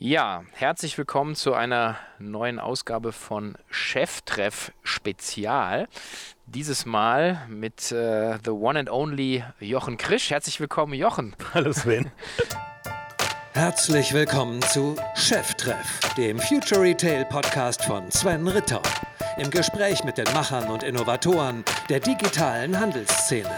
Ja, herzlich willkommen zu einer neuen Ausgabe von Cheftreff Spezial. Dieses Mal mit äh, the one and only Jochen Krisch. Herzlich willkommen, Jochen. Hallo Sven. Herzlich willkommen zu Cheftreff, dem Future Retail Podcast von Sven Ritter. Im Gespräch mit den Machern und Innovatoren der digitalen Handelsszene.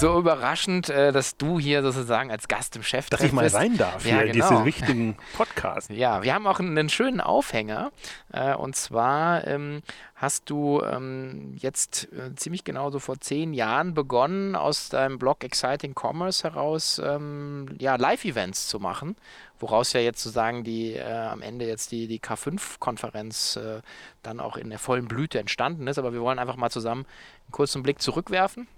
So überraschend, äh, dass du hier sozusagen als Gast im Chef Dass ich mal rein darf ja, hier genau. in diesen wichtigen Podcast. Ja, wir haben auch einen schönen Aufhänger. Äh, und zwar ähm, hast du ähm, jetzt äh, ziemlich genau so vor zehn Jahren begonnen, aus deinem Blog Exciting Commerce heraus ähm, ja, Live-Events zu machen, woraus ja jetzt sozusagen die äh, am Ende jetzt die, die K5-Konferenz äh, dann auch in der vollen Blüte entstanden ist. Aber wir wollen einfach mal zusammen einen kurzen Blick zurückwerfen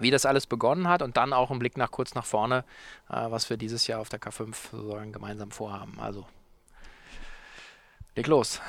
wie das alles begonnen hat und dann auch ein Blick nach kurz nach vorne, äh, was wir dieses Jahr auf der K5 sozusagen gemeinsam vorhaben. Also leg los.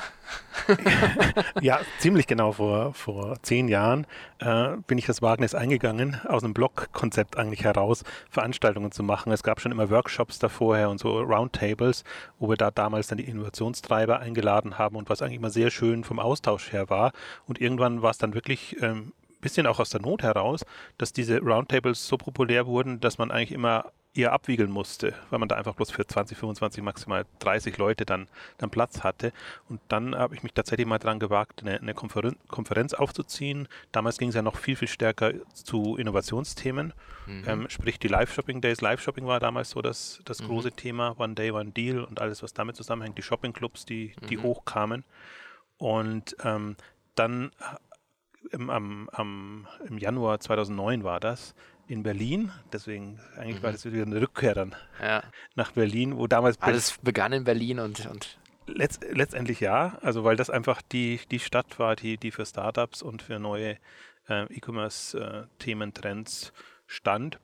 ja, ziemlich genau vor, vor zehn Jahren äh, bin ich das Wagnis eingegangen, aus einem Blog-Konzept eigentlich heraus Veranstaltungen zu machen. Es gab schon immer Workshops davorher und so Roundtables, wo wir da damals dann die Innovationstreiber eingeladen haben und was eigentlich immer sehr schön vom Austausch her war. Und irgendwann war es dann wirklich ähm, bisschen auch aus der Not heraus, dass diese Roundtables so populär wurden, dass man eigentlich immer eher abwiegeln musste, weil man da einfach bloß für 20, 25, maximal 30 Leute dann, dann Platz hatte. Und dann habe ich mich tatsächlich mal dran gewagt, eine, eine Konferen Konferenz aufzuziehen. Damals ging es ja noch viel, viel stärker zu Innovationsthemen, mhm. ähm, sprich die Live-Shopping Days. Live-Shopping war damals so das, das mhm. große Thema, One Day, One Deal und alles, was damit zusammenhängt, die Shopping-Clubs, die, die mhm. hochkamen. Und ähm, dann im, am, am, im Januar 2009 war das in Berlin. Deswegen eigentlich mhm. war das wieder eine Rückkehr dann ja. nach Berlin, wo damals alles begann in Berlin und, und Letzt, letztendlich ja, also weil das einfach die, die Stadt war, die, die für Startups und für neue äh, E-Commerce-Themen, äh, Trends stand.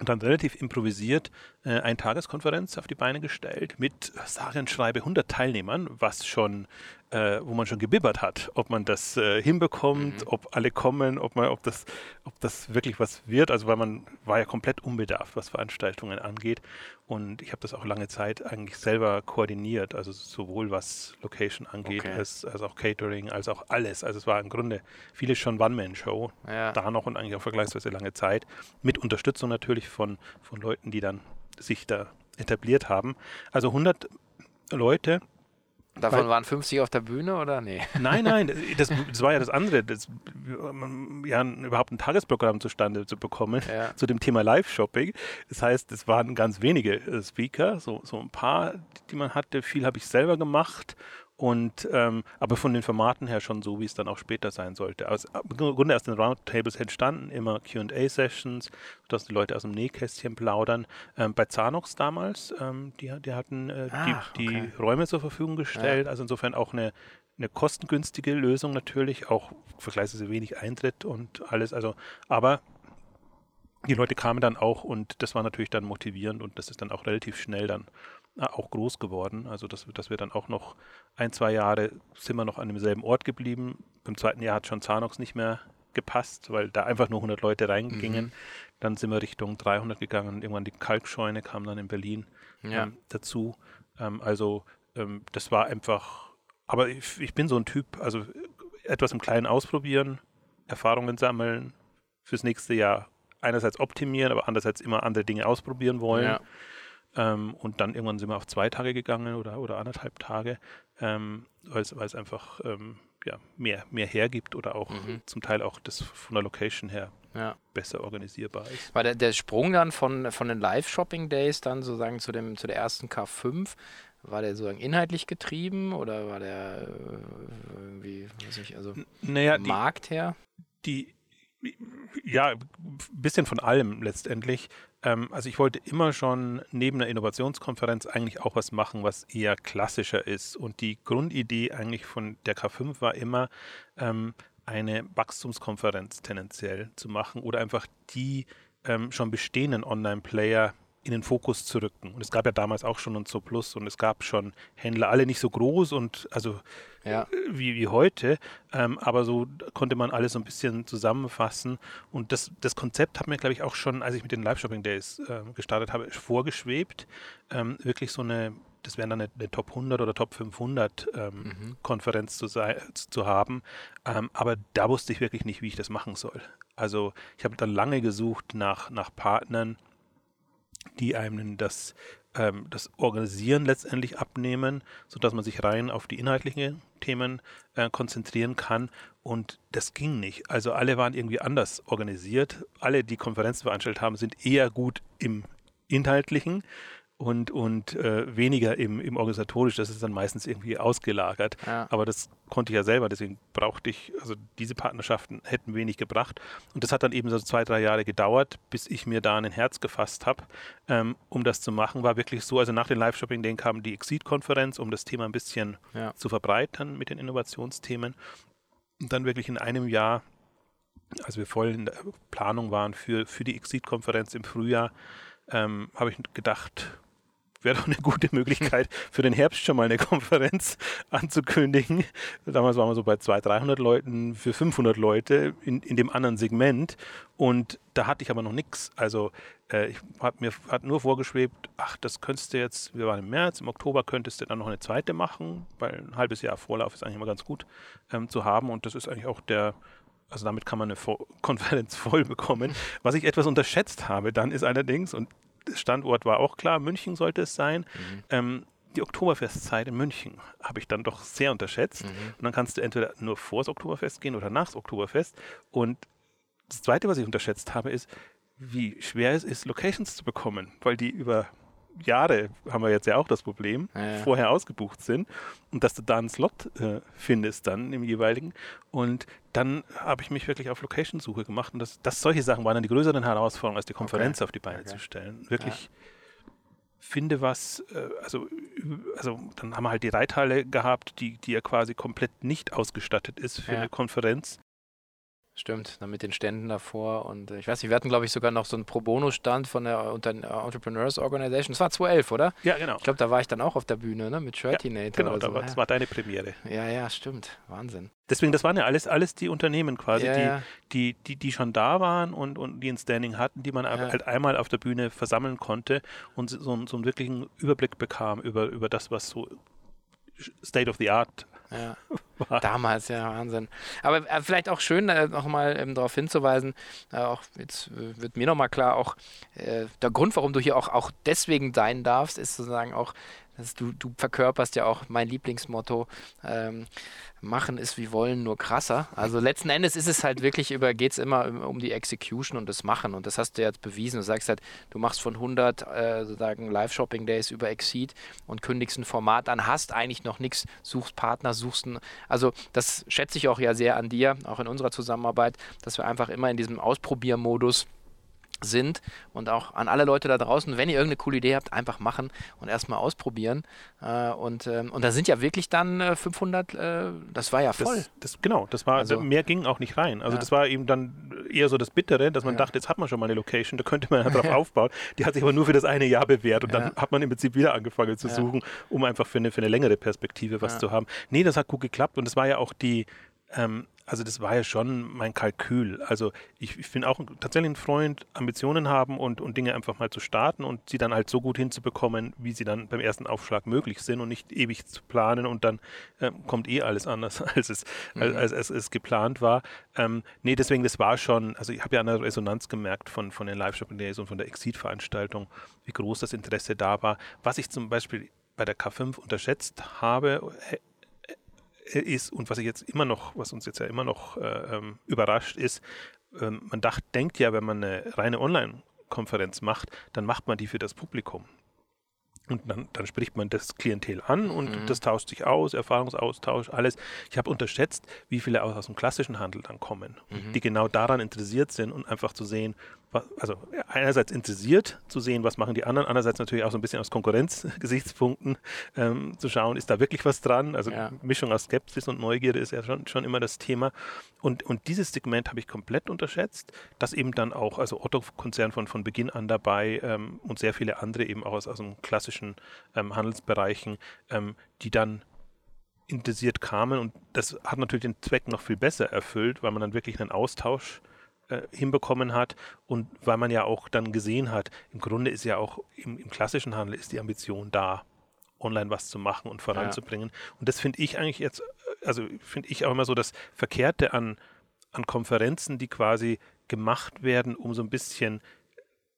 Und dann relativ improvisiert äh, eine Tageskonferenz auf die Beine gestellt mit sage und schreibe 100 Teilnehmern, was schon äh, wo man schon gebibbert hat, ob man das äh, hinbekommt, mhm. ob alle kommen, ob man, ob das, ob das wirklich was wird. Also weil man war ja komplett unbedarft, was Veranstaltungen angeht. Und ich habe das auch lange Zeit eigentlich selber koordiniert, also sowohl was Location angeht, okay. als, als auch Catering, als auch alles. Also es war im Grunde vieles schon One-Man-Show, ja. da noch und eigentlich auch vergleichsweise lange Zeit, mit Unterstützung natürlich von, von Leuten, die dann sich da etabliert haben. Also 100 Leute, Davon Weil, waren 50 auf der Bühne oder nee? Nein, nein, das, das war ja das andere, das, ja, überhaupt ein Tagesprogramm zustande zu bekommen ja. zu dem Thema Live-Shopping. Das heißt, es waren ganz wenige äh, Speaker, so, so ein paar, die man hatte. Viel habe ich selber gemacht und ähm, aber von den Formaten her schon so, wie es dann auch später sein sollte. Aus, Im Grunde aus den Roundtables entstanden immer QA-Sessions, dass die Leute aus dem Nähkästchen plaudern. Ähm, bei Zanox damals, ähm, die, die hatten äh, Ach, die, okay. die, Räume zur Verfügung gestellt, ja. also insofern auch eine, eine kostengünstige Lösung natürlich, auch vergleichsweise wenig Eintritt und alles. Also, aber die Leute kamen dann auch und das war natürlich dann motivierend und das ist dann auch relativ schnell dann auch groß geworden. Also dass, dass wir dann auch noch ein, zwei Jahre sind wir noch an demselben Ort geblieben. Beim zweiten Jahr hat schon Zanox nicht mehr gepasst, weil da einfach nur 100 Leute reingingen. Mhm. Dann sind wir Richtung 300 gegangen. Irgendwann die Kalkscheune kam dann in Berlin ja. ähm, dazu. Ähm, also ähm, das war einfach, aber ich, ich, bin so ein Typ, also etwas im Kleinen ausprobieren, Erfahrungen sammeln, fürs nächste Jahr einerseits optimieren, aber andererseits immer andere Dinge ausprobieren wollen. Ja. Ähm, und dann irgendwann sind wir auf zwei Tage gegangen oder, oder anderthalb Tage, ähm, weil es einfach ähm, ja, mehr, mehr hergibt oder auch mhm. zum Teil auch das von der Location her ja. besser organisierbar ist. War der, der Sprung dann von, von den Live-Shopping-Days dann sozusagen zu, dem, zu der ersten K5, war der sozusagen inhaltlich getrieben oder war der äh, irgendwie, weiß ich, also naja, Markt her? Die, ja, ein bisschen von allem letztendlich. Ähm, also ich wollte immer schon neben einer Innovationskonferenz eigentlich auch was machen, was eher klassischer ist. Und die Grundidee eigentlich von der K5 war immer, ähm, eine Wachstumskonferenz tendenziell zu machen oder einfach die ähm, schon bestehenden Online-Player in den Fokus zu rücken. Und es gab ja damals auch schon ein Zo Plus und es gab schon Händler, alle nicht so groß und also ja. Äh, wie, wie heute, ähm, aber so konnte man alles so ein bisschen zusammenfassen. Und das, das Konzept hat mir, glaube ich, auch schon, als ich mit den Live-Shopping Days äh, gestartet habe, vorgeschwebt. Ähm, wirklich so eine das wären dann eine, eine, Top 100 oder Top 500 ähm, mhm. Konferenz zu, sei, zu haben. Ähm, aber da wusste ich wirklich nicht, wie ich das machen soll. Also ich habe dann lange gesucht nach, nach Partnern, die einem das, ähm, das Organisieren letztendlich abnehmen, sodass man sich rein auf die inhaltlichen Themen äh, konzentrieren kann. Und das ging nicht. Also alle waren irgendwie anders organisiert. Alle, die Konferenzen veranstaltet haben, sind eher gut im Inhaltlichen und, und äh, weniger im, im organisatorisch. Das ist dann meistens irgendwie ausgelagert. Ja. Aber das konnte ich ja selber, deswegen brauchte ich, also diese Partnerschaften hätten wenig gebracht. Und das hat dann eben so zwei, drei Jahre gedauert, bis ich mir da ein Herz gefasst habe, ähm, um das zu machen. War wirklich so, also nach den Live-Shopping-Days kam die Exit-Konferenz, um das Thema ein bisschen ja. zu verbreitern mit den Innovationsthemen. Und dann wirklich in einem Jahr, als wir voll in der Planung waren für, für die Exit-Konferenz im Frühjahr, ähm, habe ich gedacht, wäre doch eine gute Möglichkeit, für den Herbst schon mal eine Konferenz anzukündigen. Damals waren wir so bei 200, 300 Leuten für 500 Leute in, in dem anderen Segment. Und da hatte ich aber noch nichts. Also äh, ich habe mir hat nur vorgeschwebt, ach, das könntest du jetzt, wir waren im März, im Oktober könntest du dann noch eine zweite machen, weil ein halbes Jahr Vorlauf ist eigentlich immer ganz gut ähm, zu haben. Und das ist eigentlich auch der, also damit kann man eine Konferenz voll bekommen. Was ich etwas unterschätzt habe dann ist allerdings, und Standort war auch klar, München sollte es sein. Mhm. Ähm, die Oktoberfestzeit in München habe ich dann doch sehr unterschätzt. Mhm. Und dann kannst du entweder nur vor das Oktoberfest gehen oder nach das Oktoberfest. Und das Zweite, was ich unterschätzt habe, ist, wie schwer es ist, Locations zu bekommen, weil die über Jahre haben wir jetzt ja auch das Problem, ja, ja. vorher ausgebucht sind und dass du da einen Slot äh, findest dann im jeweiligen. Und dann habe ich mich wirklich auf Location-Suche gemacht und das, das, solche Sachen waren dann die größeren Herausforderungen, als die Konferenz okay. auf die Beine okay. zu stellen. Wirklich ja. finde was, äh, also, also dann haben wir halt die Reithalle gehabt, die, die ja quasi komplett nicht ausgestattet ist für eine Konferenz. Stimmt, dann mit den Ständen davor und äh, ich weiß nicht, wir hatten glaube ich sogar noch so einen Pro Bono-Stand von der Unter Entrepreneurs Organization. Das war 2011, oder? Ja, genau. Ich glaube, da war ich dann auch auf der Bühne, ne, mit Shirtinator. Ja, genau, da war, das war deine Premiere. Ja, ja, stimmt. Wahnsinn. Deswegen, das waren ja alles, alles die Unternehmen quasi, ja, die, ja. Die, die, die schon da waren und, und die ein Standing hatten, die man ja. halt einmal auf der Bühne versammeln konnte und so, so einen wirklichen Überblick bekam über, über das, was so State of the Art ja. Damals, ja, Wahnsinn. Aber äh, vielleicht auch schön, äh, nochmal ähm, darauf hinzuweisen, äh, auch jetzt äh, wird mir nochmal klar, auch äh, der Grund, warum du hier auch, auch deswegen sein darfst, ist sozusagen auch, dass du, du verkörperst ja auch mein Lieblingsmotto. Ähm, machen ist wie wollen, nur krasser. Also letzten Endes ist es halt wirklich über, geht es immer um die Execution und das Machen. Und das hast du jetzt bewiesen. Du sagst halt, du machst von 100 äh, sozusagen Live-Shopping-Days über Exceed und kündigst ein Format an, hast eigentlich noch nichts, suchst Partner, suchst ein, also das schätze ich auch ja sehr an dir, auch in unserer Zusammenarbeit, dass wir einfach immer in diesem Ausprobiermodus sind und auch an alle Leute da draußen, wenn ihr irgendeine coole Idee habt, einfach machen und erstmal ausprobieren. Äh, und, ähm, und da sind ja wirklich dann äh, 500, äh, das war ja voll. Das, das, genau, das war, also, mehr ging auch nicht rein. Also ja. das war eben dann eher so das Bittere, dass man ja. dachte, jetzt hat man schon mal eine Location, da könnte man ja drauf aufbauen. Die hat sich aber nur für das eine Jahr bewährt und dann hat man im Prinzip wieder angefangen zu suchen, um einfach für eine, für eine längere Perspektive was zu haben. Nee, das hat gut geklappt und das war ja auch die, ähm, also das war ja schon mein Kalkül. Also ich, ich bin auch tatsächlich ein Freund, Ambitionen haben und, und Dinge einfach mal zu starten und sie dann halt so gut hinzubekommen, wie sie dann beim ersten Aufschlag möglich sind und nicht ewig zu planen und dann ähm, kommt eh alles anders, als es, mhm. als, als, als, es geplant war. Ähm, nee, deswegen, das war schon, also ich habe ja eine Resonanz gemerkt von, von den Live-Shopping Days und von der Exit-Veranstaltung, wie groß das Interesse da war. Was ich zum Beispiel bei der K5 unterschätzt habe, ist und was ich jetzt immer noch, was uns jetzt ja immer noch äh, ähm, überrascht ist, ähm, man dacht, denkt ja, wenn man eine reine Online-Konferenz macht, dann macht man die für das Publikum. Und dann, dann spricht man das Klientel an und mhm. das tauscht sich aus, Erfahrungsaustausch, alles. Ich habe unterschätzt, wie viele aus, aus dem klassischen Handel dann kommen, mhm. die genau daran interessiert sind und einfach zu sehen, also einerseits interessiert zu sehen, was machen die anderen, andererseits natürlich auch so ein bisschen aus Konkurrenzgesichtspunkten ähm, zu schauen, ist da wirklich was dran? Also ja. Mischung aus Skepsis und Neugierde ist ja schon, schon immer das Thema. Und, und dieses Segment habe ich komplett unterschätzt, dass eben dann auch, also Otto-Konzern von, von Beginn an dabei ähm, und sehr viele andere eben auch aus, aus dem klassischen ähm, Handelsbereichen, ähm, die dann interessiert kamen und das hat natürlich den Zweck noch viel besser erfüllt, weil man dann wirklich einen Austausch äh, hinbekommen hat und weil man ja auch dann gesehen hat, im Grunde ist ja auch im, im klassischen Handel ist die Ambition da, online was zu machen und voranzubringen. Ja. Und das finde ich eigentlich jetzt, also finde ich auch immer so das Verkehrte an, an Konferenzen, die quasi gemacht werden, um so ein bisschen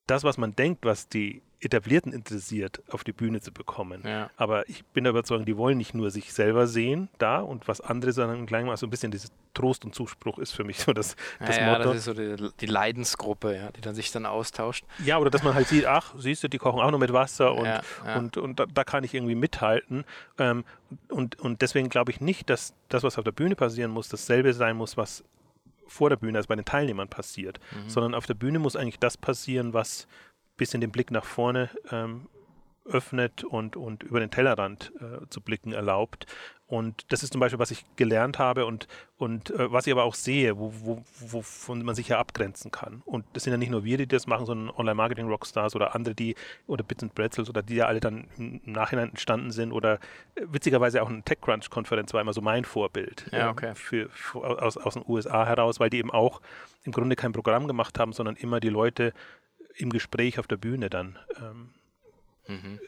das, was man denkt, was die Etablierten interessiert, auf die Bühne zu bekommen. Ja. Aber ich bin der Überzeugung, die wollen nicht nur sich selber sehen da und was andere, sondern gleich mal so ein bisschen dieses Trost und Zuspruch ist für mich so das, das ja, Motto. Ja, das ist so die, die, Leidensgruppe, ja, die dann sich dann austauscht. Ja, oder dass man halt sieht, ach, siehst du, die kochen auch noch mit Wasser und, ja, und, und da, da, kann ich irgendwie mithalten. Ähm, und, und deswegen glaube ich nicht, dass das, was auf der Bühne passieren muss, dasselbe sein muss, was vor der Bühne, also bei den Teilnehmern passiert, mhm. sondern auf der Bühne muss eigentlich das passieren, was bisschen den Blick nach vorne ähm, öffnet und, und über den Tellerrand äh, zu blicken erlaubt. Und das ist zum Beispiel, was ich gelernt habe und, und äh, was ich aber auch sehe, wo, wo, wovon man sich ja abgrenzen kann. Und das sind ja nicht nur wir, die das machen, sondern Online-Marketing-Rockstars oder andere, die, oder Bits and Pretzels oder die ja alle dann im Nachhinein entstanden sind oder äh, witzigerweise auch eine TechCrunch-Konferenz war immer so mein Vorbild ja, ähm, okay. für, für, aus, aus den USA heraus, weil die eben auch im Grunde kein Programm gemacht haben, sondern immer die Leute im Gespräch auf der Bühne dann ähm, mhm.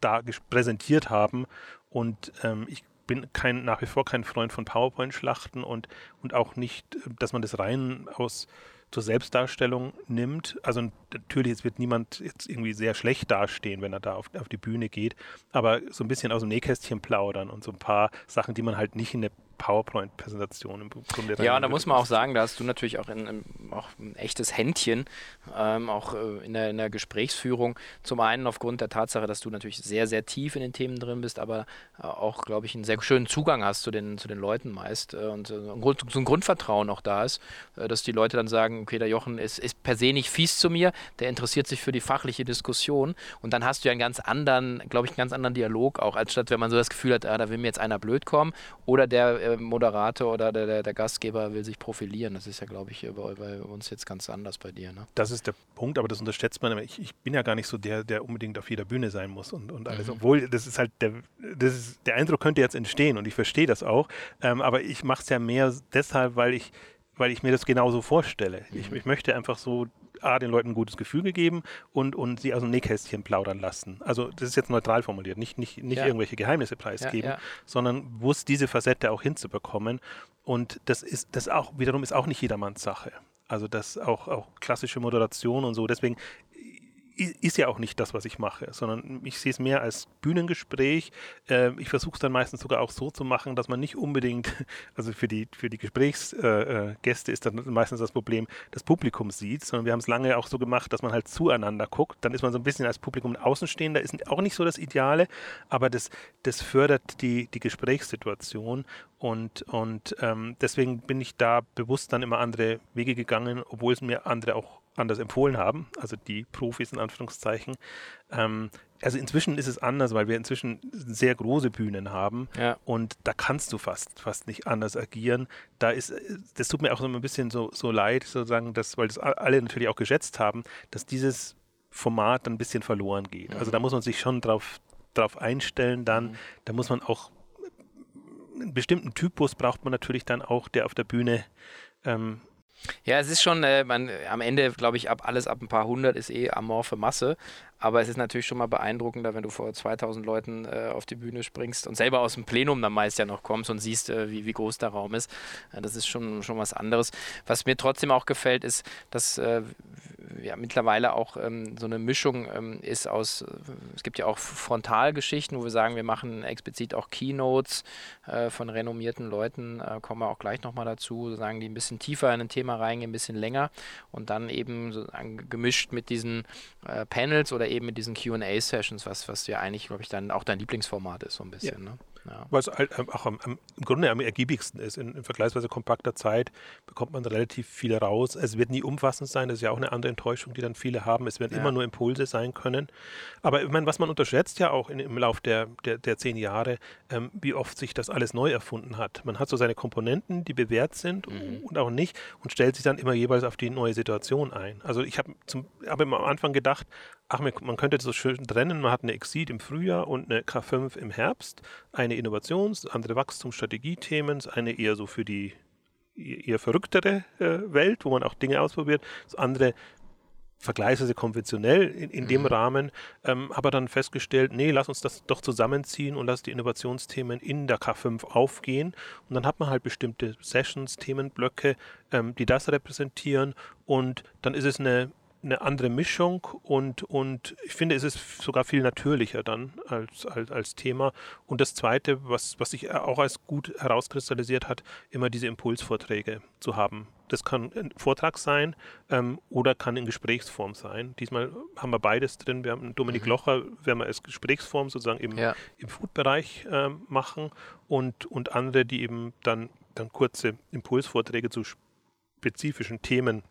da präsentiert haben. Und ähm, ich bin kein, nach wie vor kein Freund von PowerPoint-Schlachten und, und auch nicht, dass man das rein aus zur Selbstdarstellung nimmt. Also natürlich, es wird niemand jetzt irgendwie sehr schlecht dastehen, wenn er da auf, auf die Bühne geht, aber so ein bisschen aus dem Nähkästchen plaudern und so ein paar Sachen, die man halt nicht in der PowerPoint-Präsentation im Grunde. Ja, und da muss man auch sagen, da hast du natürlich auch, in, in, auch ein echtes Händchen, ähm, auch äh, in, der, in der Gesprächsführung. Zum einen aufgrund der Tatsache, dass du natürlich sehr, sehr tief in den Themen drin bist, aber äh, auch, glaube ich, einen sehr schönen Zugang hast zu den, zu den Leuten meist äh, und äh, ein Grund, so ein Grundvertrauen auch da ist, äh, dass die Leute dann sagen, okay, der Jochen ist, ist per se nicht fies zu mir, der interessiert sich für die fachliche Diskussion und dann hast du ja einen ganz anderen, glaube ich, einen ganz anderen Dialog auch, als statt wenn man so das Gefühl hat, ah, da will mir jetzt einer blöd kommen oder der äh, Moderator oder der, der, der, Gastgeber will sich profilieren. Das ist ja, glaube ich, bei, bei, uns jetzt ganz anders bei dir. Ne? Das ist der Punkt, aber das unterschätzt man. Ich, ich, bin ja gar nicht so der, der unbedingt auf jeder Bühne sein muss und, und alles. Mhm. Obwohl, das ist halt der, das ist, der Eindruck könnte jetzt entstehen und ich verstehe das auch. Ähm, aber ich mache es ja mehr deshalb, weil ich weil ich mir das genauso vorstelle. Mhm. Ich, ich, möchte einfach so A, den Leuten ein gutes Gefühl gegeben und, und sie aus dem Nähkästchen plaudern lassen. Also das ist jetzt neutral formuliert, nicht, nicht, nicht ja. irgendwelche Geheimnisse preisgeben, ja, ja. sondern bewusst diese Facette auch hinzubekommen. Und das ist, das auch, wiederum ist auch nicht jedermanns Sache. Also das auch, auch klassische Moderation und so. Deswegen ist ja auch nicht das, was ich mache, sondern ich sehe es mehr als Bühnengespräch. Äh, ich versuche es dann meistens sogar auch so zu machen, dass man nicht unbedingt, also für die, für die Gesprächsgäste äh, äh ist dann meistens das Problem, das Publikum sieht, sondern wir haben es lange auch so gemacht, dass man halt zueinander guckt. Dann ist man so ein bisschen als Publikum Außenstehender, ist auch nicht so das Ideale, aber das, das fördert die, die Gesprächssituation und, und ähm, deswegen bin ich da bewusst dann immer andere Wege gegangen, obwohl es mir andere auch anders empfohlen haben, also die Profis in Anführungszeichen. Ähm, also inzwischen ist es anders, weil wir inzwischen sehr große Bühnen haben ja. und da kannst du fast, fast nicht anders agieren. Da ist, das tut mir auch so ein bisschen so, so leid, sozusagen, dass, weil das alle natürlich auch geschätzt haben, dass dieses Format dann ein bisschen verloren geht. Mhm. Also da muss man sich schon drauf, drauf einstellen dann. Mhm. Da muss man auch einen bestimmten Typus braucht man natürlich dann auch, der auf der Bühne ähm, ja, es ist schon, äh, man, am Ende, glaube ich, ab alles ab ein paar hundert ist eh amorphe Masse. Aber es ist natürlich schon mal beeindruckender, wenn du vor 2000 Leuten äh, auf die Bühne springst und selber aus dem Plenum dann meist ja noch kommst und siehst, äh, wie, wie groß der Raum ist. Äh, das ist schon, schon was anderes. Was mir trotzdem auch gefällt, ist, dass äh, ja, mittlerweile auch ähm, so eine Mischung ähm, ist aus, äh, es gibt ja auch Frontalgeschichten, wo wir sagen, wir machen explizit auch Keynotes äh, von renommierten Leuten, kommen wir auch gleich nochmal dazu, sagen, die ein bisschen tiefer in ein Thema reingehen, ein bisschen länger und dann eben so gemischt mit diesen Panels oder eben mit diesen QA-Sessions, was, was ja eigentlich, glaube ich, dann auch dein Lieblingsformat ist, so ein bisschen. Ja. Ne? Ja. Was halt auch am, am, im Grunde am ergiebigsten ist. In, in, vergleichsweise kompakter Zeit bekommt man relativ viel raus. Es wird nie umfassend sein, das ist ja auch eine andere Enttäuschung, die dann viele haben. Es werden ja. immer nur Impulse sein können. Aber ich meine, was man unterschätzt ja auch in, im Lauf der, der, der zehn Jahre, ähm, wie oft sich das alles neu erfunden hat. Man hat so seine Komponenten, die bewährt sind mhm. und auch nicht und stellt sich dann immer jeweils auf die neue Situation ein. Also ich habe hab am Anfang gedacht, ach, man könnte das so schön trennen, man hat eine Exit im Frühjahr und eine K5 im Herbst, eine Innovations-, andere Wachstumsstrategiethemen, eine eher so für die eher verrücktere äh, Welt, wo man auch Dinge ausprobiert, das andere vergleichsweise konventionell in, in mhm. dem Rahmen, ähm, aber dann festgestellt, nee, lass uns das doch zusammenziehen und lass die Innovationsthemen in der K5 aufgehen. Und dann hat man halt bestimmte Sessions, Themenblöcke, ähm, die das repräsentieren. Und dann ist es eine eine andere Mischung und, und ich finde, es ist sogar viel natürlicher dann als, als, als Thema. Und das Zweite, was, was sich auch als gut herauskristallisiert hat, immer diese Impulsvorträge zu haben. Das kann ein Vortrag sein ähm, oder kann in Gesprächsform sein. Diesmal haben wir beides drin. Wir haben Dominik mhm. Locher, werden wir als Gesprächsform sozusagen im, ja. im Food-Bereich ähm, machen und, und andere, die eben dann, dann kurze Impulsvorträge zu spezifischen Themen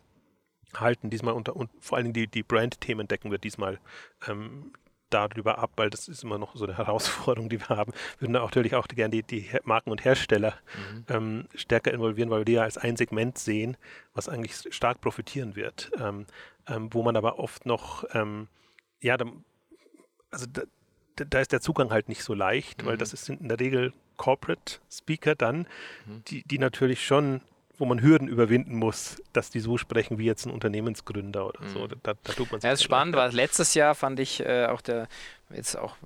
halten diesmal unter und vor allen Dingen die, die Brand-Themen decken wir diesmal ähm, darüber ab, weil das ist immer noch so eine Herausforderung, die wir haben. Wir würden natürlich auch gerne die, die Marken und Hersteller mhm. ähm, stärker involvieren, weil wir die ja als ein Segment sehen, was eigentlich stark profitieren wird. Ähm, ähm, wo man aber oft noch, ähm, ja, da, also da, da, ist der Zugang halt nicht so leicht, mhm. weil das sind in der Regel Corporate Speaker dann, mhm. die, die natürlich schon wo man Hürden überwinden muss, dass die so sprechen wie jetzt ein Unternehmensgründer oder so. Mhm. Da, da tut man ja, das ist spannend, weil letztes Jahr fand ich äh, auch der jetzt auch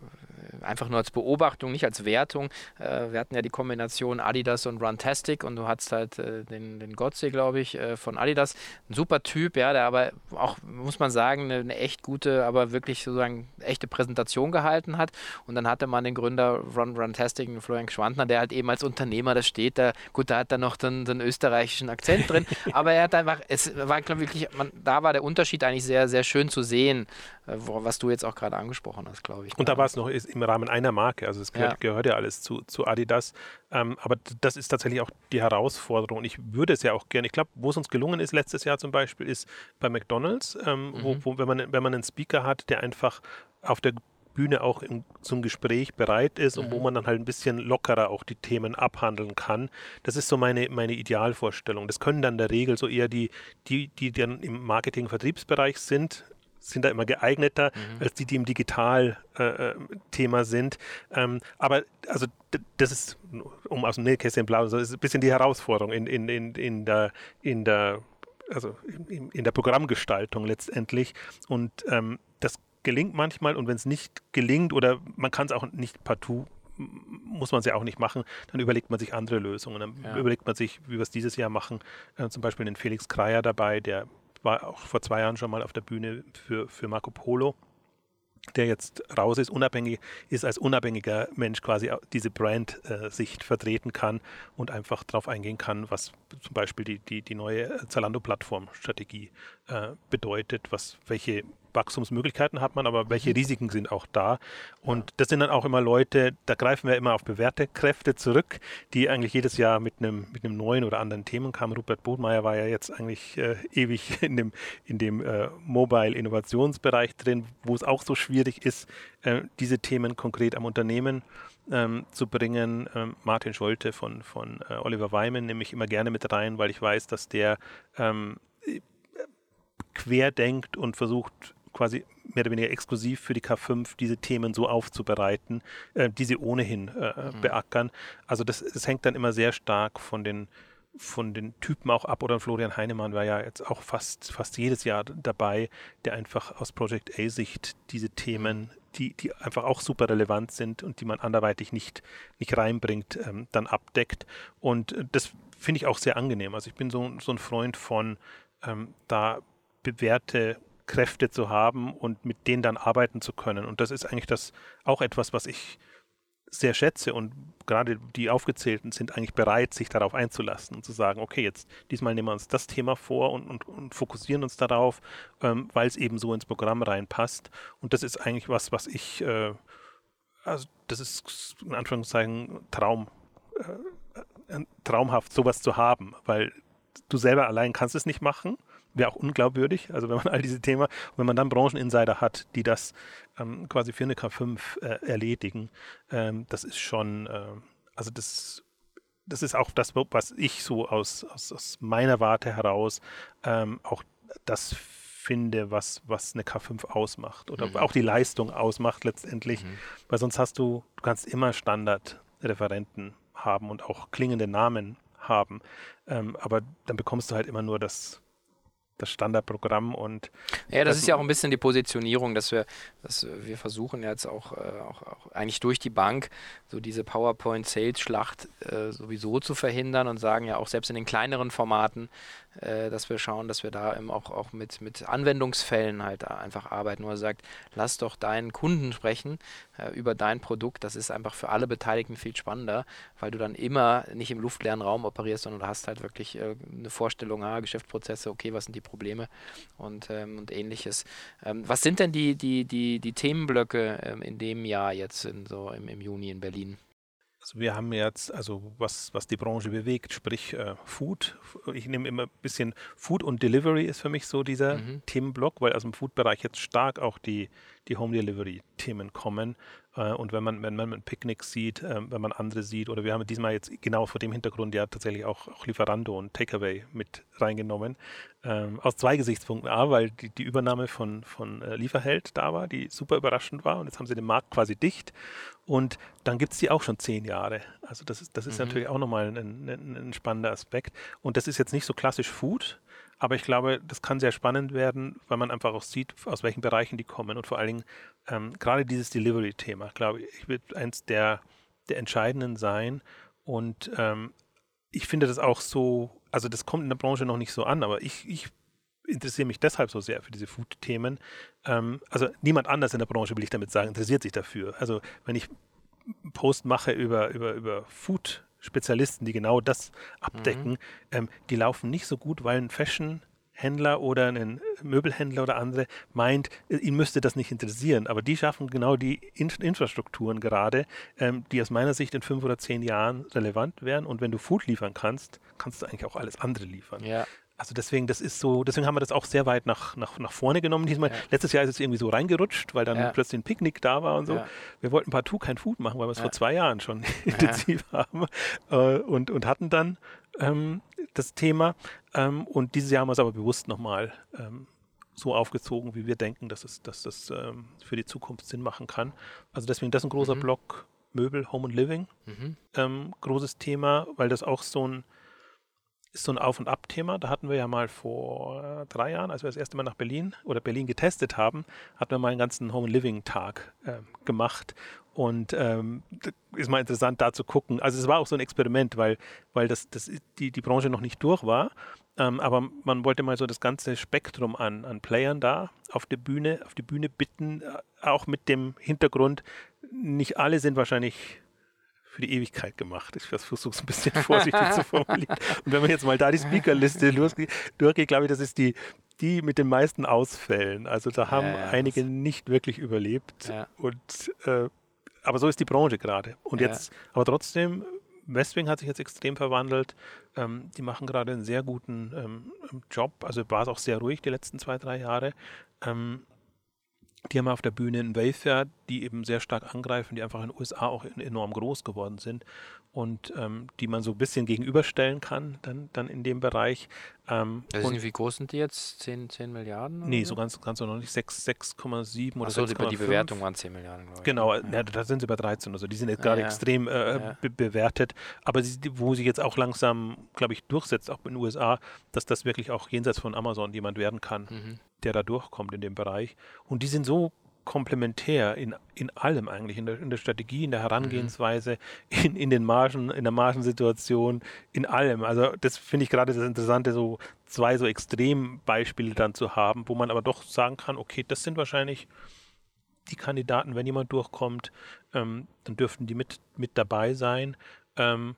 einfach nur als Beobachtung, nicht als Wertung. Äh, wir hatten ja die Kombination Adidas und Runtastic und du hattest halt äh, den, den Gotze, glaube ich, äh, von Adidas. Ein super Typ, ja, der aber auch, muss man sagen, eine, eine, echt gute, aber wirklich sozusagen echte Präsentation gehalten hat. Und dann hatte man den Gründer Run Runtastic, Florian Schwantner, der halt eben als Unternehmer das steht. Da, gut, da hat er noch den, den österreichischen Akzent drin, aber er hat einfach, es war, glaube ich, wirklich, man, da war der Unterschied eigentlich sehr, sehr schön zu sehen, was du jetzt auch gerade angesprochen hast, glaube ich. Und da war es noch im Rahmen einer Marke, also es gehört ja, gehört ja alles zu, zu Adidas. Ähm, aber das ist tatsächlich auch die Herausforderung. Und ich würde es ja auch gerne, ich glaube, wo es uns gelungen ist letztes Jahr zum Beispiel, ist bei McDonalds, ähm, mhm. wo, wo, wenn, man, wenn man einen Speaker hat, der einfach auf der Bühne auch im, zum Gespräch bereit ist mhm. und wo mhm. man dann halt ein bisschen lockerer auch die Themen abhandeln kann. Das ist so meine, meine Idealvorstellung. Das können dann in der Regel so eher die, die, die dann im Marketing-Vertriebsbereich sind, sind da immer geeigneter mhm. als die, die im Digital-Thema äh, sind. Ähm, aber also das ist, um aus dem Nähkästchen blau, so ist ein bisschen die Herausforderung in, in, in, in der, in der also in, in der Programmgestaltung letztendlich. Und ähm, das gelingt manchmal und wenn es nicht gelingt oder man kann es auch nicht partout muss man es ja auch nicht machen, dann überlegt man sich andere Lösungen. Dann ja. überlegt man sich, wie wir es dieses Jahr machen, äh, zum Beispiel den Felix Kreier dabei, der war auch vor zwei Jahren schon mal auf der Bühne für, für Marco Polo der jetzt raus ist, unabhängig ist, als unabhängiger Mensch quasi diese Brand-Sicht äh, vertreten kann und einfach darauf eingehen kann, was zum Beispiel die, die, die neue Zalando-Plattform-Strategie äh, bedeutet, was, welche Wachstumsmöglichkeiten hat man, aber welche mhm. Risiken sind auch da? Und das sind dann auch immer Leute, da greifen wir immer auf bewährte Kräfte zurück, die eigentlich jedes Jahr mit einem, mit einem neuen oder anderen Themen kamen. Rupert Bodmeier war ja jetzt eigentlich äh, ewig in dem, in dem äh, Mobile-Innovationsbereich drin, wo es auch so schwierig ist, äh, diese Themen konkret am Unternehmen ähm, zu bringen. Ähm, Martin Scholte von, von äh, Oliver Weimann nehme ich immer gerne mit rein, weil ich weiß, dass der ähm, querdenkt und versucht, quasi mehr oder weniger exklusiv für die K5 diese Themen so aufzubereiten, äh, die sie ohnehin äh, mhm. beackern. Also das, das hängt dann immer sehr stark von den von den Typen auch ab oder Florian Heinemann war ja jetzt auch fast, fast jedes Jahr dabei, der einfach aus Project A-Sicht diese Themen, die, die einfach auch super relevant sind und die man anderweitig nicht, nicht reinbringt, ähm, dann abdeckt. Und das finde ich auch sehr angenehm. Also ich bin so, so ein Freund von ähm, da bewährte Kräfte zu haben und mit denen dann arbeiten zu können. Und das ist eigentlich das auch etwas, was ich sehr schätze und gerade die aufgezählten sind eigentlich bereit, sich darauf einzulassen und zu sagen, okay, jetzt diesmal nehmen wir uns das Thema vor und, und, und fokussieren uns darauf, ähm, weil es eben so ins Programm reinpasst. Und das ist eigentlich was, was ich äh, also das ist in Anführungszeichen Traum, äh, äh, traumhaft, sowas zu haben, weil du selber allein kannst es nicht machen. Wäre auch unglaubwürdig. Also wenn man all diese Themen, wenn man dann Brancheninsider hat, die das ähm, quasi für eine K5 äh, erledigen, ähm, das ist schon, äh, also das, das ist auch das, was ich so aus, aus, aus meiner Warte heraus ähm, auch das finde, was, was eine K5 ausmacht oder mhm. auch die Leistung ausmacht letztendlich, mhm. weil sonst hast du, du kannst immer Standardreferenten haben und auch klingende Namen haben, ähm, aber dann bekommst du halt immer nur das, das Standardprogramm und ja, das, das, ist ja auch ein bisschen die Positionierung, dass wir, dass wir versuchen jetzt auch, äh, auch, auch, eigentlich durch die Bank so diese PowerPoint-Sales-Schlacht äh, sowieso zu verhindern und sagen ja auch selbst in den kleineren Formaten, äh, dass wir schauen, dass wir da eben auch, auch mit, mit Anwendungsfällen halt einfach arbeiten, er sagt, lass doch deinen Kunden sprechen äh, über dein Produkt. Das ist einfach für alle Beteiligten viel spannender, weil du dann immer nicht im luftleeren Raum operierst, sondern du hast halt wirklich äh, eine Vorstellung, ah, Geschäftsprozesse, okay, was sind die Probleme und, ähm, und ähnliches. Ähm, was sind denn die, die, die, die Themenblöcke ähm, in dem Jahr jetzt in, so im, im Juni in Berlin? Also wir haben jetzt, also was, was die Branche bewegt, sprich äh, Food. Ich nehme immer ein bisschen Food und Delivery ist für mich so dieser mhm. Themenblock, weil aus dem Food-Bereich jetzt stark auch die, die Home Delivery-Themen kommen. Äh, und wenn man, wenn man ein Picknick sieht, äh, wenn man andere sieht, oder wir haben diesmal jetzt genau vor dem Hintergrund ja tatsächlich auch, auch Lieferando und Takeaway mit reingenommen. Ähm, aus zwei Gesichtspunkten. A, weil die, die Übernahme von, von äh, Lieferheld da war, die super überraschend war und jetzt haben sie den Markt quasi dicht. Und dann gibt es die auch schon zehn Jahre. Also das ist, das ist mhm. natürlich auch nochmal ein, ein, ein spannender Aspekt. Und das ist jetzt nicht so klassisch Food, aber ich glaube, das kann sehr spannend werden, weil man einfach auch sieht, aus welchen Bereichen die kommen. Und vor allen Dingen ähm, gerade dieses Delivery-Thema, glaube ich, wird eins der, der entscheidenden sein. Und ähm, ich finde das auch so, also das kommt in der Branche noch nicht so an, aber ich, ich interessiere mich deshalb so sehr für diese Food-Themen. Ähm, also niemand anders in der Branche, will ich damit sagen, interessiert sich dafür. Also wenn ich einen Post mache über, über, über Food, Spezialisten, die genau das abdecken, mhm. ähm, die laufen nicht so gut, weil ein Fashion-Händler oder ein Möbelhändler oder andere meint, äh, ihn müsste das nicht interessieren. Aber die schaffen genau die In Infrastrukturen gerade, ähm, die aus meiner Sicht in fünf oder zehn Jahren relevant wären. Und wenn du Food liefern kannst, kannst du eigentlich auch alles andere liefern. Ja. Also deswegen, das ist so, deswegen haben wir das auch sehr weit nach, nach, nach vorne genommen diesmal. Ja. Letztes Jahr ist es irgendwie so reingerutscht, weil dann ja. plötzlich ein Picknick da war und so. Ja. Wir wollten partout kein Food machen, weil wir es vor zwei Jahren schon intensiv haben äh, und, und hatten dann ähm, das Thema. Ähm, und dieses Jahr haben wir es aber bewusst nochmal ähm, so aufgezogen, wie wir denken, dass, es, dass das ähm, für die Zukunft Sinn machen kann. Also deswegen, das ist ein großer mhm. Block Möbel, Home and Living. Mhm. Ähm, großes Thema, weil das auch so ein ist so ein Auf- und Ab-Thema. Da hatten wir ja mal vor drei Jahren, als wir das erste Mal nach Berlin oder Berlin getestet haben, hatten wir mal einen ganzen Home-Living-Tag äh, gemacht. Und ähm, ist mal interessant, da zu gucken. Also es war auch so ein Experiment, weil, weil das, das die, die Branche noch nicht durch war. Ähm, aber man wollte mal so das ganze Spektrum an, an Playern da auf die Bühne, auf die Bühne bitten, äh, auch mit dem Hintergrund, nicht alle sind wahrscheinlich für die Ewigkeit gemacht. Ich versuche es ein bisschen vorsichtig zu formulieren. Und wenn man jetzt mal da die Speakerliste durchgeht, glaube ich, das ist die, die mit den meisten Ausfällen. Also da haben ja, ja, einige nicht wirklich überlebt. Ja. Und äh, aber so ist die Branche gerade. Und jetzt, aber trotzdem, Westwing hat sich jetzt extrem verwandelt. Ähm, die machen gerade einen sehr guten ähm, Job. Also war es auch sehr ruhig die letzten zwei, drei Jahre. Ähm, die haben auf der Bühne in Wayfair, die eben sehr stark angreifen, die einfach in den USA auch enorm groß geworden sind und ähm, die man so ein bisschen gegenüberstellen kann, dann, dann in dem Bereich. Ähm, also wie groß sind die jetzt? 10, 10 Milliarden? Nee, so ganz, ganz noch nicht. 6,7 oder so. die Bewertung waren 10 Milliarden, glaube ich. Genau, ja. ja. da sind sie bei 13. Also die sind jetzt gerade ja, extrem äh, be bewertet. Aber sie, wo sie jetzt auch langsam, glaube ich, durchsetzt, auch in den USA, dass das wirklich auch jenseits von Amazon jemand werden kann. Mhm der da durchkommt in dem Bereich. Und die sind so komplementär in, in allem eigentlich, in der, in der Strategie, in der Herangehensweise, mhm. in, in den Margen, in der Margensituation, in allem. Also das finde ich gerade das Interessante, so zwei so Extrembeispiele dann zu haben, wo man aber doch sagen kann, okay, das sind wahrscheinlich die Kandidaten, wenn jemand durchkommt, ähm, dann dürften die mit, mit dabei sein. Ähm,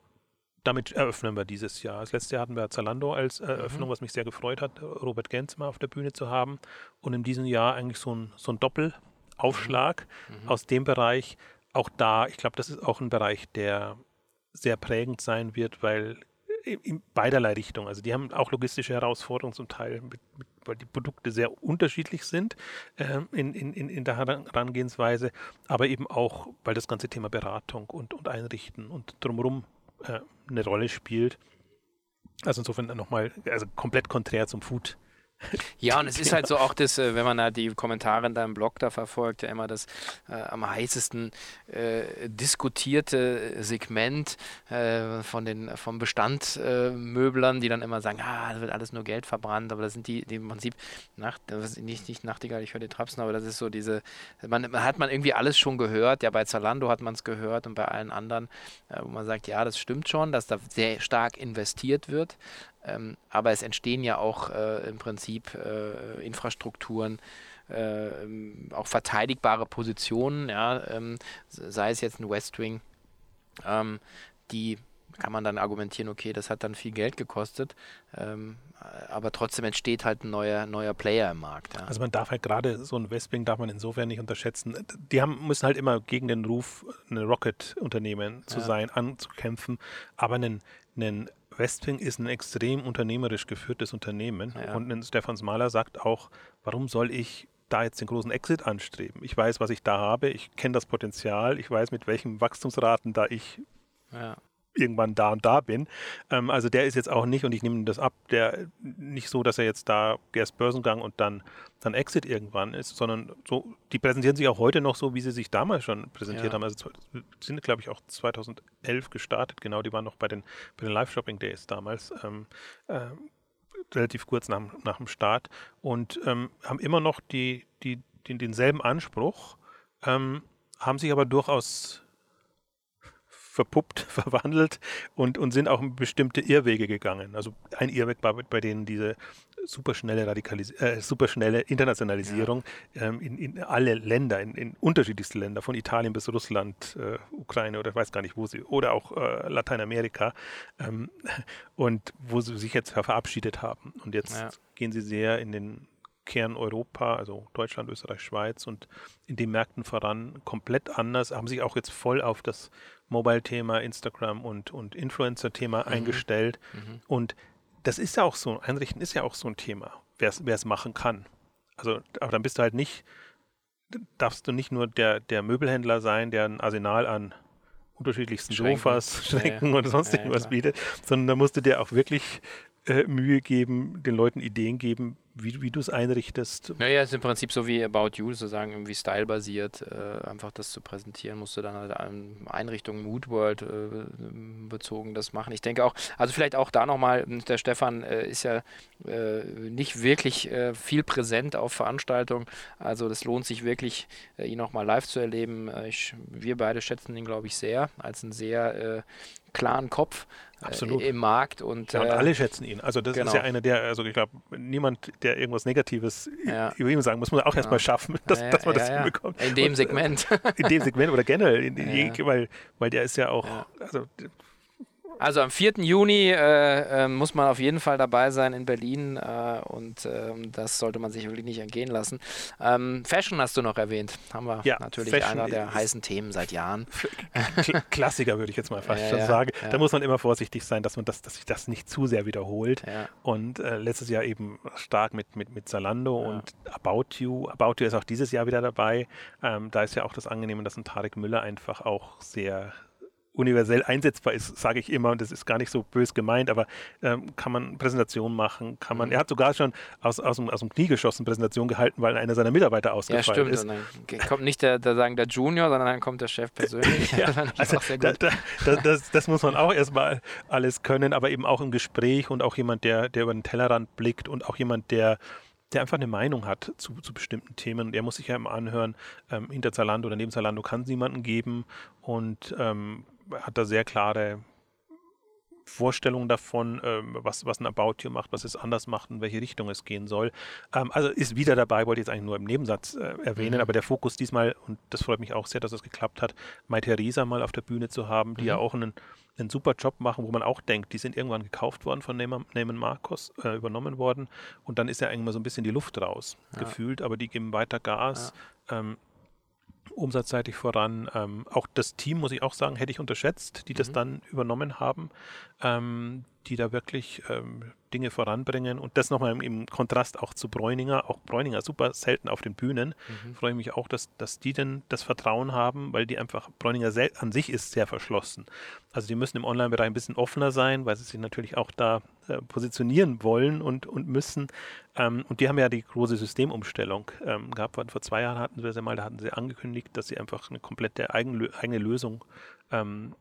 damit eröffnen wir dieses Jahr. Das letzte Jahr hatten wir Zalando als Eröffnung, mhm. was mich sehr gefreut hat, Robert Gens mal auf der Bühne zu haben. Und in diesem Jahr eigentlich so ein, so ein Doppelaufschlag mhm. mhm. aus dem Bereich, auch da, ich glaube, das ist auch ein Bereich, der sehr prägend sein wird, weil in beiderlei Richtungen. Also die haben auch logistische Herausforderungen zum Teil, mit, mit, weil die Produkte sehr unterschiedlich sind äh, in, in, in der Herangehensweise, aber eben auch, weil das ganze Thema Beratung und, und Einrichten und drumherum äh, eine Rolle spielt. Also insofern nochmal, also komplett konträr zum Food ja, und es ist halt so auch das, äh, wenn man da die Kommentare in deinem Blog da verfolgt, ja immer das äh, am heißesten äh, diskutierte Segment äh, von den vom Bestandmöblern, die dann immer sagen, ah, da wird alles nur Geld verbrannt, aber das sind die, die im Prinzip nach, nicht, nicht Nachtigall, ich höre die Trapsen, aber das ist so diese, man, man, hat man irgendwie alles schon gehört, ja, bei Zalando hat man es gehört und bei allen anderen, äh, wo man sagt, ja, das stimmt schon, dass da sehr stark investiert wird, ähm, aber es entstehen ja auch äh, im Prinzip äh, Infrastrukturen, äh, auch verteidigbare Positionen, ja, ähm, sei es jetzt ein Westwing, ähm, die kann man dann argumentieren, okay, das hat dann viel Geld gekostet, ähm, aber trotzdem entsteht halt ein neuer, neuer Player im Markt. Ja. Also man darf halt gerade so ein Westwing darf man insofern nicht unterschätzen. Die haben, müssen halt immer gegen den Ruf, ein Rocket-Unternehmen zu ja. sein, anzukämpfen, aber einen, einen Westwing ist ein extrem unternehmerisch geführtes Unternehmen ja. und Stefan Smaler sagt auch, warum soll ich da jetzt den großen Exit anstreben? Ich weiß, was ich da habe, ich kenne das Potenzial, ich weiß, mit welchen Wachstumsraten da ich ja irgendwann da und da bin. Ähm, also der ist jetzt auch nicht, und ich nehme das ab, der nicht so, dass er jetzt da erst Börsengang und dann, dann Exit irgendwann ist, sondern so, die präsentieren sich auch heute noch so, wie sie sich damals schon präsentiert ja. haben. Also sind, glaube ich, auch 2011 gestartet, genau, die waren noch bei den, bei den Live-Shopping-Days damals. Ähm, äh, relativ kurz nach, nach dem Start und ähm, haben immer noch die, die, den, denselben Anspruch, ähm, haben sich aber durchaus verpuppt, verwandelt und, und sind auch in bestimmte Irrwege gegangen. Also ein Irrweg war bei denen diese superschnelle, Radikalis äh, superschnelle Internationalisierung ja. ähm, in, in, alle Länder, in, in, unterschiedlichste Länder, von Italien bis Russland, äh, Ukraine oder ich weiß gar nicht wo sie, oder auch äh, Lateinamerika ähm, und wo sie sich jetzt verabschiedet haben. Und jetzt ja. gehen sie sehr in den Kern Europa, also Deutschland, Österreich, Schweiz und in den Märkten voran komplett anders, haben sich auch jetzt voll auf das Mobile-Thema, Instagram und, und Influencer-Thema mhm. eingestellt. Mhm. Und das ist ja auch so, Einrichten ist ja auch so ein Thema, wer es machen kann. Also, aber dann bist du halt nicht, darfst du nicht nur der, der Möbelhändler sein, der ein Arsenal an unterschiedlichsten Schränken. Sofas, Schränken ja, oder sonst ja, irgendwas ja, bietet, sondern da musst du dir auch wirklich äh, Mühe geben, den Leuten Ideen geben, wie, wie du es einrichtest. Naja, es ist im Prinzip so wie About You, sozusagen irgendwie stylebasiert, äh, einfach das zu präsentieren, musst du dann halt an Einrichtungen Moodworld äh, bezogen das machen. Ich denke auch, also vielleicht auch da nochmal, der Stefan äh, ist ja äh, nicht wirklich äh, viel präsent auf Veranstaltungen, also das lohnt sich wirklich, äh, ihn nochmal live zu erleben. Ich, wir beide schätzen ihn, glaube ich, sehr, als einen sehr klaren Kopf Absolut. im Markt. Und, ja, und alle schätzen ihn. Also das genau. ist ja einer der, also ich glaube, niemand, der irgendwas Negatives ja. über ihn sagen muss, muss man auch erstmal schaffen, dass, dass man das hinbekommt. In dem und, Segment. in dem Segment oder generell, in, in, weil, weil der ist ja auch, also also am 4. Juni äh, äh, muss man auf jeden Fall dabei sein in Berlin äh, und ähm, das sollte man sich wirklich nicht entgehen lassen. Ähm, Fashion hast du noch erwähnt, haben wir ja, natürlich Fashion einer der heißen Themen seit Jahren. Klassiker würde ich jetzt mal fast ja, schon ja, sagen. Da muss man immer vorsichtig sein, dass man das, dass sich das nicht zu sehr wiederholt. Und äh, letztes Jahr eben stark mit, mit, mit Zalando und About You. About You ist auch dieses Jahr wieder dabei. Ähm, da ist ja auch das Angenehme, dass ein Tarek Müller einfach auch sehr universell einsetzbar ist, sage ich immer, und das ist gar nicht so bös gemeint, aber ähm, kann man Präsentationen machen, kann man, mhm. er hat sogar schon aus, aus, dem, aus dem Knie geschossen Präsentationen gehalten, weil einer seiner Mitarbeiter ausgefallen ja, stimmt. ist. Dann kommt nicht der, der, sagen der Junior, sondern dann kommt der Chef persönlich. ja, also da, da, da, das, das, muss man auch erstmal alles können, aber eben auch im Gespräch und auch jemand, der, der über den Tellerrand blickt und auch jemand, der der einfach eine Meinung hat zu, zu bestimmten Themen. Der muss sich ja immer anhören, ähm, hinter Zalando oder neben Zalando kann es niemanden geben und ähm, hat da sehr klare Vorstellungen davon, ähm, was, was ein About You macht, was es anders macht, in welche Richtung es gehen soll. Ähm, also ist wieder dabei, wollte ich jetzt eigentlich nur im Nebensatz äh, erwähnen, mhm. aber der Fokus diesmal, und das freut mich auch sehr, dass das geklappt hat, Mai Theresa mal auf der Bühne zu haben, die mhm. ja auch einen, einen super Job machen, wo man auch denkt, die sind irgendwann gekauft worden von Neyman Marcos, äh, übernommen worden und dann ist ja eigentlich mal so ein bisschen die Luft raus ja. gefühlt, aber die geben weiter Gas. Ja. Ähm, umsatzseitig voran. Ähm, auch das Team, muss ich auch sagen, hätte ich unterschätzt, die das mhm. dann übernommen haben, ähm, die da wirklich ähm, Dinge voranbringen. Und das nochmal im, im, Kontrast auch zu Bräuninger. Auch Bräuninger super selten auf den Bühnen. Mhm. Freue mich auch, dass, dass die denn das Vertrauen haben, weil die einfach, Bräuninger an sich ist sehr verschlossen. Also die müssen im Online-Bereich ein bisschen offener sein, weil sie sich natürlich auch da äh, positionieren wollen und, und müssen. Ähm, und die haben ja die große Systemumstellung ähm, gehabt. Vor zwei Jahren hatten sie das mal, da hatten sie angekündigt, dass sie einfach eine komplette eigene, eigene Lösung ähm,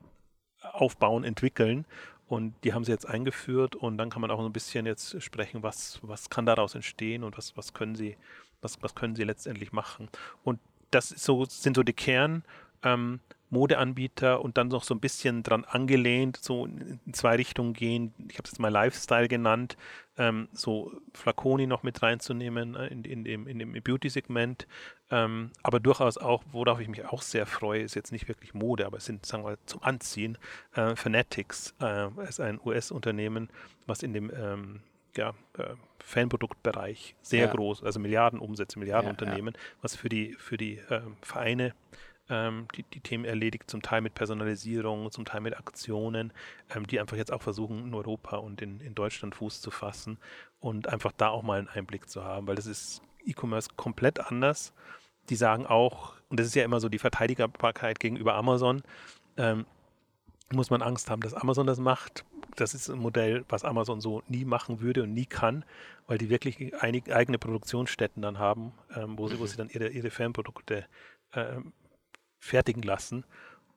aufbauen, entwickeln. Und die haben sie jetzt eingeführt und dann kann man auch so ein bisschen jetzt sprechen, was, was kann daraus entstehen und was, was können sie, was, was können sie letztendlich machen. Und das so, sind so die Kern. Ähm, Modeanbieter und dann noch so ein bisschen dran angelehnt, so in zwei Richtungen gehen. Ich habe es jetzt mal Lifestyle genannt, ähm, so Flaconi noch mit reinzunehmen äh, in, in, dem, in dem Beauty-Segment. Ähm, aber durchaus auch, worauf ich mich auch sehr freue, ist jetzt nicht wirklich Mode, aber es sind, sagen wir, zum Anziehen. Äh, Fanatics äh, ist ein US-Unternehmen, was in dem ähm, ja, äh, Fanproduktbereich sehr ja. groß, also Milliarden Umsätze, Milliarden ja, Unternehmen, ja. was für die, für die äh, Vereine ähm, die, die Themen erledigt, zum Teil mit Personalisierung, zum Teil mit Aktionen, ähm, die einfach jetzt auch versuchen, in Europa und in, in Deutschland Fuß zu fassen und einfach da auch mal einen Einblick zu haben, weil das ist E-Commerce komplett anders. Die sagen auch, und das ist ja immer so die Verteidigbarkeit gegenüber Amazon, ähm, muss man Angst haben, dass Amazon das macht. Das ist ein Modell, was Amazon so nie machen würde und nie kann, weil die wirklich eigene Produktionsstätten dann haben, ähm, wo, sie, wo sie dann ihre, ihre Fernprodukte ähm, fertigen lassen.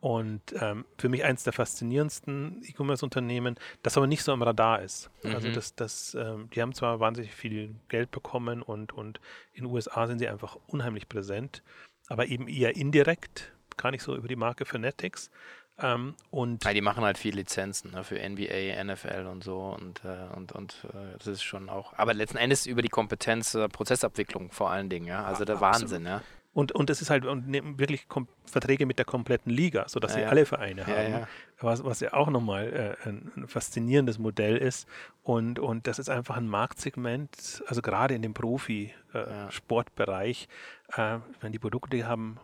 Und ähm, für mich eines der faszinierendsten E-Commerce-Unternehmen, das aber nicht so am Radar ist. Also mhm. Also das, das, ähm, die haben zwar wahnsinnig viel Geld bekommen und, und in den USA sind sie einfach unheimlich präsent, aber eben eher indirekt, gar nicht so über die Marke Fanatics. Ähm, und ja, die machen halt viel Lizenzen ne, für NBA, NFL und so und, äh, und, und äh, das ist schon auch, aber letzten Endes über die Kompetenz äh, Prozessabwicklung vor allen Dingen, ja, also der Wahnsinn, ja. Und, und es ist halt und wirklich Verträge mit der kompletten Liga, sodass ja, sie ja. alle Vereine haben. Ja, was, was ja auch nochmal äh, ein, ein, faszinierendes Modell ist. Und, und das ist einfach ein Marktsegment, also gerade in dem Profi-Sportbereich, äh, wenn die Produkte haben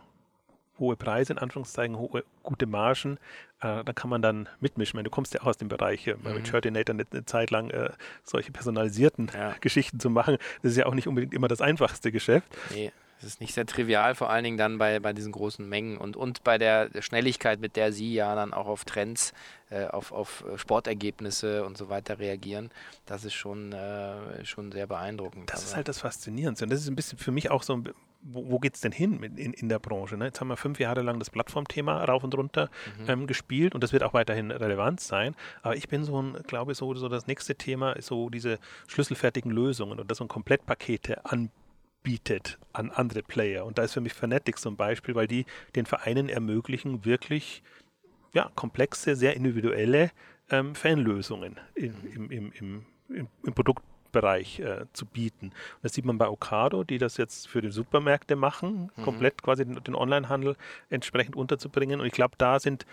hohe Preise, in Anführungszeichen, hohe, gute Margen, äh, da kann man dann mitmischen. Meine, du kommst ja auch aus dem Bereich, äh, mhm. mit Shirtinator eine, eine Zeit lang äh, solche personalisierten ja. Geschichten zu machen. Das ist ja auch nicht unbedingt immer das einfachste Geschäft. Nee. Das ist nicht sehr trivial, vor allen Dingen dann bei, bei diesen großen Mengen und, und bei der Schnelligkeit, mit der Sie ja dann auch auf Trends, äh, auf, auf Sportergebnisse und so weiter reagieren. Das ist schon, äh, schon sehr beeindruckend. Das ist halt das Faszinierendste. Und das ist ein bisschen für mich auch so ein wo, wo geht es denn hin in, in der Branche? Ne? Jetzt haben wir fünf Jahre lang das Plattformthema rauf und runter mhm. ähm, gespielt und das wird auch weiterhin relevant sein. Aber ich bin so ein, glaube so, so das nächste Thema ist so diese schlüsselfertigen Lösungen und dass man Komplettpakete anbietet bietet an andere Player. Und da ist für mich Fanatics zum Beispiel, weil die den Vereinen ermöglichen, wirklich ja, komplexe, sehr individuelle ähm, Fanlösungen in, im, im, im, im, im Produktbereich äh, zu bieten. Und das sieht man bei Ocado, die das jetzt für die Supermärkte machen, mhm. komplett quasi den, den Onlinehandel entsprechend unterzubringen. Und ich glaube, da sind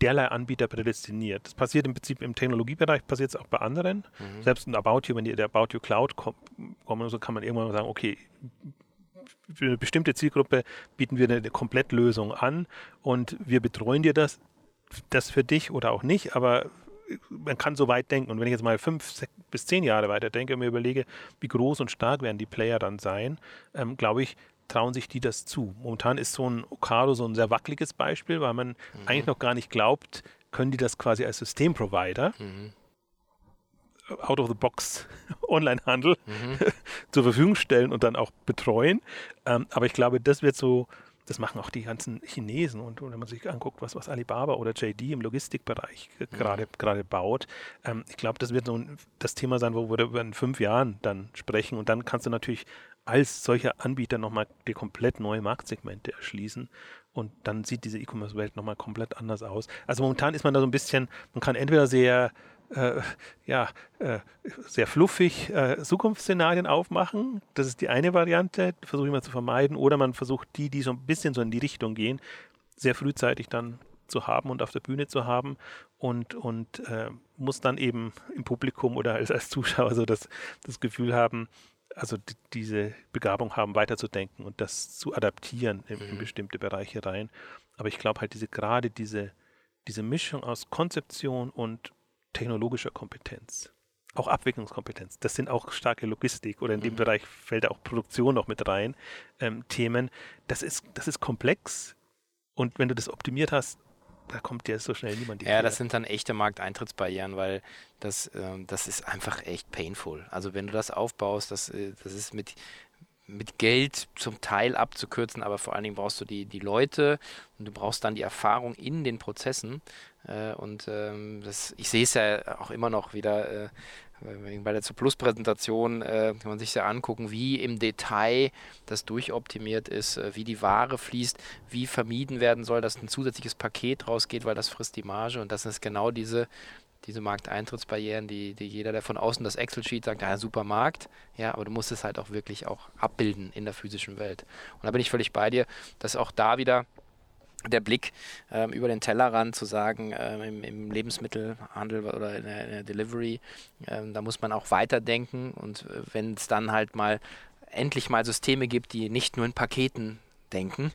derlei Anbieter prädestiniert. Das passiert im Prinzip im Technologiebereich, passiert es auch bei anderen. Mhm. Selbst in About You, wenn die der About You Cloud kommen, so kann man irgendwann sagen, okay, für eine bestimmte Zielgruppe bieten wir eine Komplettlösung an und wir betreuen dir das, das für dich oder auch nicht, aber man kann so weit denken. Und wenn ich jetzt mal fünf bis zehn Jahre weiter denke und mir überlege, wie groß und stark werden die Player dann sein, ähm, glaube ich, trauen sich die das zu. Momentan ist so ein Okado so ein sehr wackeliges Beispiel, weil man mhm. eigentlich noch gar nicht glaubt, können die das quasi als Systemprovider mhm. out of the box Onlinehandel mhm. zur Verfügung stellen und dann auch betreuen. Ähm, aber ich glaube, das wird so, das machen auch die ganzen Chinesen und, und wenn man sich anguckt, was, was Alibaba oder JD im Logistikbereich mhm. gerade gerade baut, ähm, ich glaube, das wird so ein, das Thema sein, wo wir in fünf Jahren dann sprechen und dann kannst du natürlich als solcher Anbieter nochmal die komplett neue Marktsegmente erschließen. Und dann sieht diese E-Commerce-Welt nochmal komplett anders aus. Also momentan ist man da so ein bisschen, man kann entweder sehr, äh, ja, äh, sehr fluffig äh, Zukunftsszenarien aufmachen. Das ist die eine Variante, versuche ich mal zu vermeiden. Oder man versucht die, die so ein bisschen so in die Richtung gehen, sehr frühzeitig dann zu haben und auf der Bühne zu haben und, und äh, muss dann eben im Publikum oder als, als Zuschauer so das, das Gefühl haben, also diese Begabung haben, weiterzudenken und das zu adaptieren in, in mhm. bestimmte Bereiche rein. Aber ich glaube halt diese gerade diese, diese Mischung aus Konzeption und technologischer Kompetenz, auch Abwicklungskompetenz, das sind auch starke Logistik oder in dem mhm. Bereich fällt auch Produktion noch mit rein, ähm, Themen. Das ist, das ist komplex und wenn du das optimiert hast, da kommt dir so schnell niemand. Ja, das sind dann echte Markteintrittsbarrieren, weil das, äh, das ist einfach echt painful. Also wenn du das aufbaust, das, äh, das ist mit, mit Geld zum Teil abzukürzen, aber vor allen Dingen brauchst du die, die Leute und du brauchst dann die Erfahrung in den Prozessen. Äh, und ähm, das, ich sehe es ja auch immer noch wieder äh, bei der Plus-Präsentation äh, kann man sich ja angucken, wie im Detail das durchoptimiert ist, äh, wie die Ware fließt, wie vermieden werden soll, dass ein zusätzliches Paket rausgeht, weil das frisst die Marge. Und das ist genau diese, diese Markteintrittsbarrieren, die, die jeder, der von außen das Excel-Sheet sagt, ja, super Markt, ja, aber du musst es halt auch wirklich auch abbilden in der physischen Welt. Und da bin ich völlig bei dir, dass auch da wieder der Blick ähm, über den Tellerrand zu sagen, ähm, im, im, Lebensmittelhandel oder in der, in der Delivery, ähm, da muss man auch weiterdenken und äh, wenn es dann halt mal endlich mal Systeme gibt, die nicht nur in Paketen denken,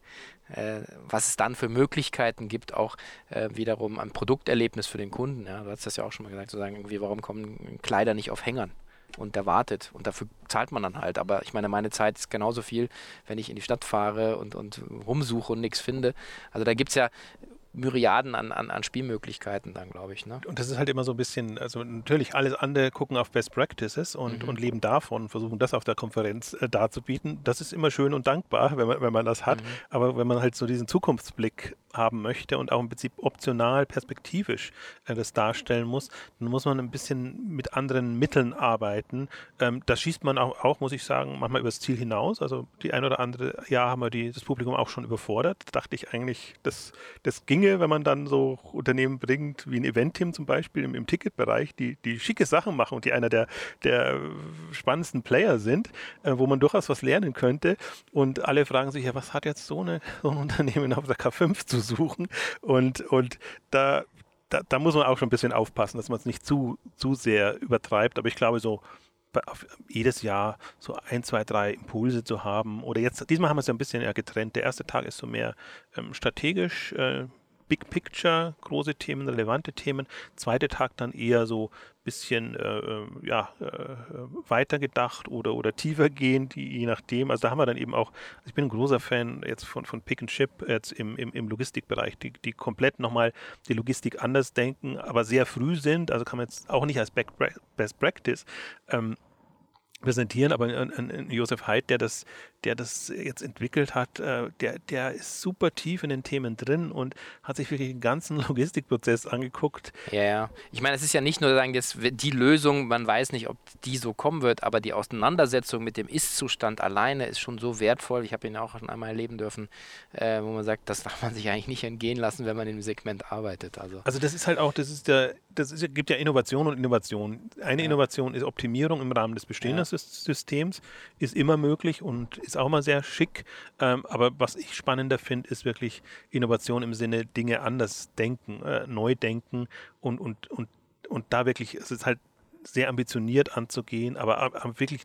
äh, was es dann für Möglichkeiten gibt, auch äh, wiederum ein Produkterlebnis für den Kunden. Ja, du hast das ja auch schon mal gesagt, zu sagen, irgendwie, warum kommen Kleider nicht auf Hängern? Und der wartet. Und dafür zahlt man dann halt. Aber ich meine, meine Zeit ist genauso viel, wenn ich in die Stadt fahre und, und rumsuche und nichts finde. Also da gibt es ja Myriaden an, an, an Spielmöglichkeiten dann, glaube ich. Ne? Und das ist halt immer so ein bisschen, also natürlich alles andere gucken auf Best Practices und, mhm. und leben davon und versuchen das auf der Konferenz äh, darzubieten. Das ist immer schön und dankbar, wenn man, wenn man das hat. Mhm. Aber wenn man halt so diesen Zukunftsblick haben möchte und auch im Prinzip optional perspektivisch äh, das darstellen muss, dann muss man ein bisschen mit anderen Mitteln arbeiten. Ähm, da schießt man auch, auch, muss ich sagen, manchmal übers Ziel hinaus. Also die ein oder andere Jahr haben wir die, das Publikum auch schon überfordert. Da dachte ich eigentlich, das, das ginge, wenn man dann so Unternehmen bringt, wie ein Event-Team zum Beispiel im, im Ticketbereich, die, die schicke Sachen machen und die einer der, der spannendsten Player sind, äh, wo man durchaus was lernen könnte. Und alle fragen sich ja, was hat jetzt so, eine, so ein Unternehmen auf der K5 zu suchen. Und, und da, da, da muss man auch schon ein bisschen aufpassen, dass man es nicht zu, zu sehr übertreibt. Aber ich glaube, so jedes Jahr so ein, zwei, drei Impulse zu haben. Oder jetzt, diesmal haben wir es ja ein bisschen getrennt. Der erste Tag ist so mehr ähm, strategisch, äh, Big Picture, große Themen, relevante Themen. Zweiter Tag dann eher so ein bisschen äh, äh, ja, äh, weitergedacht oder, oder tiefer gehend, je nachdem. Also da haben wir dann eben auch, also ich bin ein großer Fan jetzt von, von Pick and Ship jetzt im, im, im Logistikbereich, die, die komplett nochmal die Logistik anders denken, aber sehr früh sind, also kann man jetzt auch nicht als Best Practice ähm, präsentieren, aber ein, ein Josef Haidt, der das, der das jetzt entwickelt hat, äh, der, der ist super tief in den Themen drin und hat sich wirklich den ganzen Logistikprozess angeguckt. Ja, ja. Ich meine, es ist ja nicht nur sagen, jetzt die Lösung, man weiß nicht, ob die so kommen wird, aber die Auseinandersetzung mit dem Ist-Zustand alleine ist schon so wertvoll. Ich habe ihn auch schon einmal erleben dürfen, äh, wo man sagt, das darf man sich eigentlich nicht entgehen lassen, wenn man im Segment arbeitet. Also, also das ist halt auch, das ist der, das ist, gibt ja Innovation und Innovation. Eine ja. Innovation ist Optimierung im Rahmen des bestehenden ja. Systems, ist immer möglich und ist auch mal sehr schick. Ähm, aber was ich spannender finde, ist wirklich Innovation im Sinne Dinge anders denken, äh, neu denken und, und, und, und da wirklich, es ist halt sehr ambitioniert anzugehen, aber, aber wirklich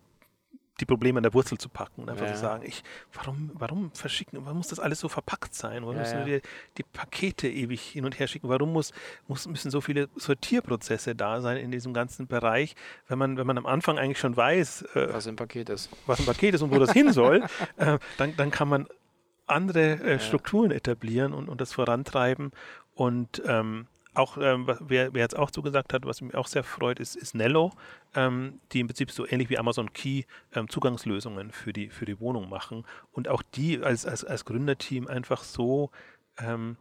die Probleme an der Wurzel zu packen und einfach ja. zu sagen, ich, warum, warum verschicken, warum muss das alles so verpackt sein? Warum ja, müssen wir die Pakete ewig hin und her schicken? Warum muss, muss, müssen so viele Sortierprozesse da sein in diesem ganzen Bereich, wenn man, wenn man am Anfang eigentlich schon weiß, äh, was ein Paket ist. Was ein Paket ist und wo das hin soll, äh, dann, dann kann man andere äh, Strukturen etablieren und, und das vorantreiben und ähm, auch, ähm, wer, wer, jetzt auch zugesagt hat, was mich auch sehr freut, ist, ist Nello, ähm, die im Prinzip so ähnlich wie Amazon Key ähm, Zugangslösungen für die, für die Wohnung machen und auch die als, als, als Gründerteam einfach so ähm,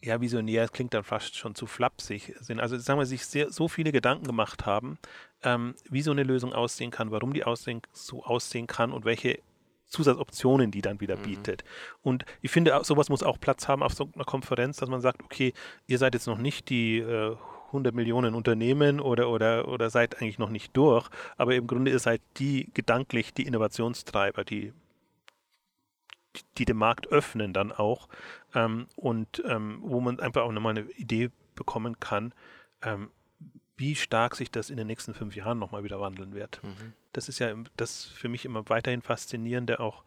ja, visionär, es klingt dann fast schon zu flapsig sind. Also sagen wir, sich sehr, so viele Gedanken gemacht haben, ähm, wie so eine Lösung aussehen kann, warum die aussehen, so aussehen kann und welche Zusatzoptionen, die dann wieder mhm. bietet. Und ich finde, sowas muss auch Platz haben auf so einer Konferenz, dass man sagt, okay, ihr seid jetzt noch nicht die äh, 100 Millionen Unternehmen oder, oder, oder seid eigentlich noch nicht durch, aber im Grunde ihr seid die gedanklich die Innovationstreiber, die, die den Markt öffnen dann auch ähm, und ähm, wo man einfach auch nochmal eine Idee bekommen kann, ähm, wie stark sich das in den nächsten fünf Jahren nochmal wieder wandeln wird. Mhm. Das ist ja das für mich immer weiterhin faszinierende auch.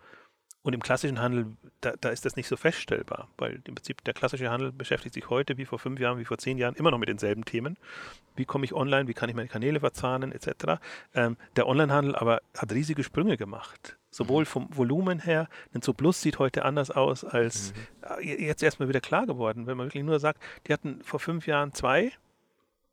Und im klassischen Handel, da, da, ist das nicht so feststellbar, weil im Prinzip der klassische Handel beschäftigt sich heute wie vor fünf Jahren, wie vor zehn Jahren immer noch mit denselben Themen. Wie komme ich online, wie kann ich meine Kanäle verzahnen, etc. Ähm, der Onlinehandel aber hat riesige Sprünge gemacht. Sowohl mhm. vom Volumen her, denn Zo Plus sieht heute anders aus als mhm. Äh, jetzt erstmal wieder klar geworden, wenn man wirklich nur sagt, die hatten vor fünf Jahren zwei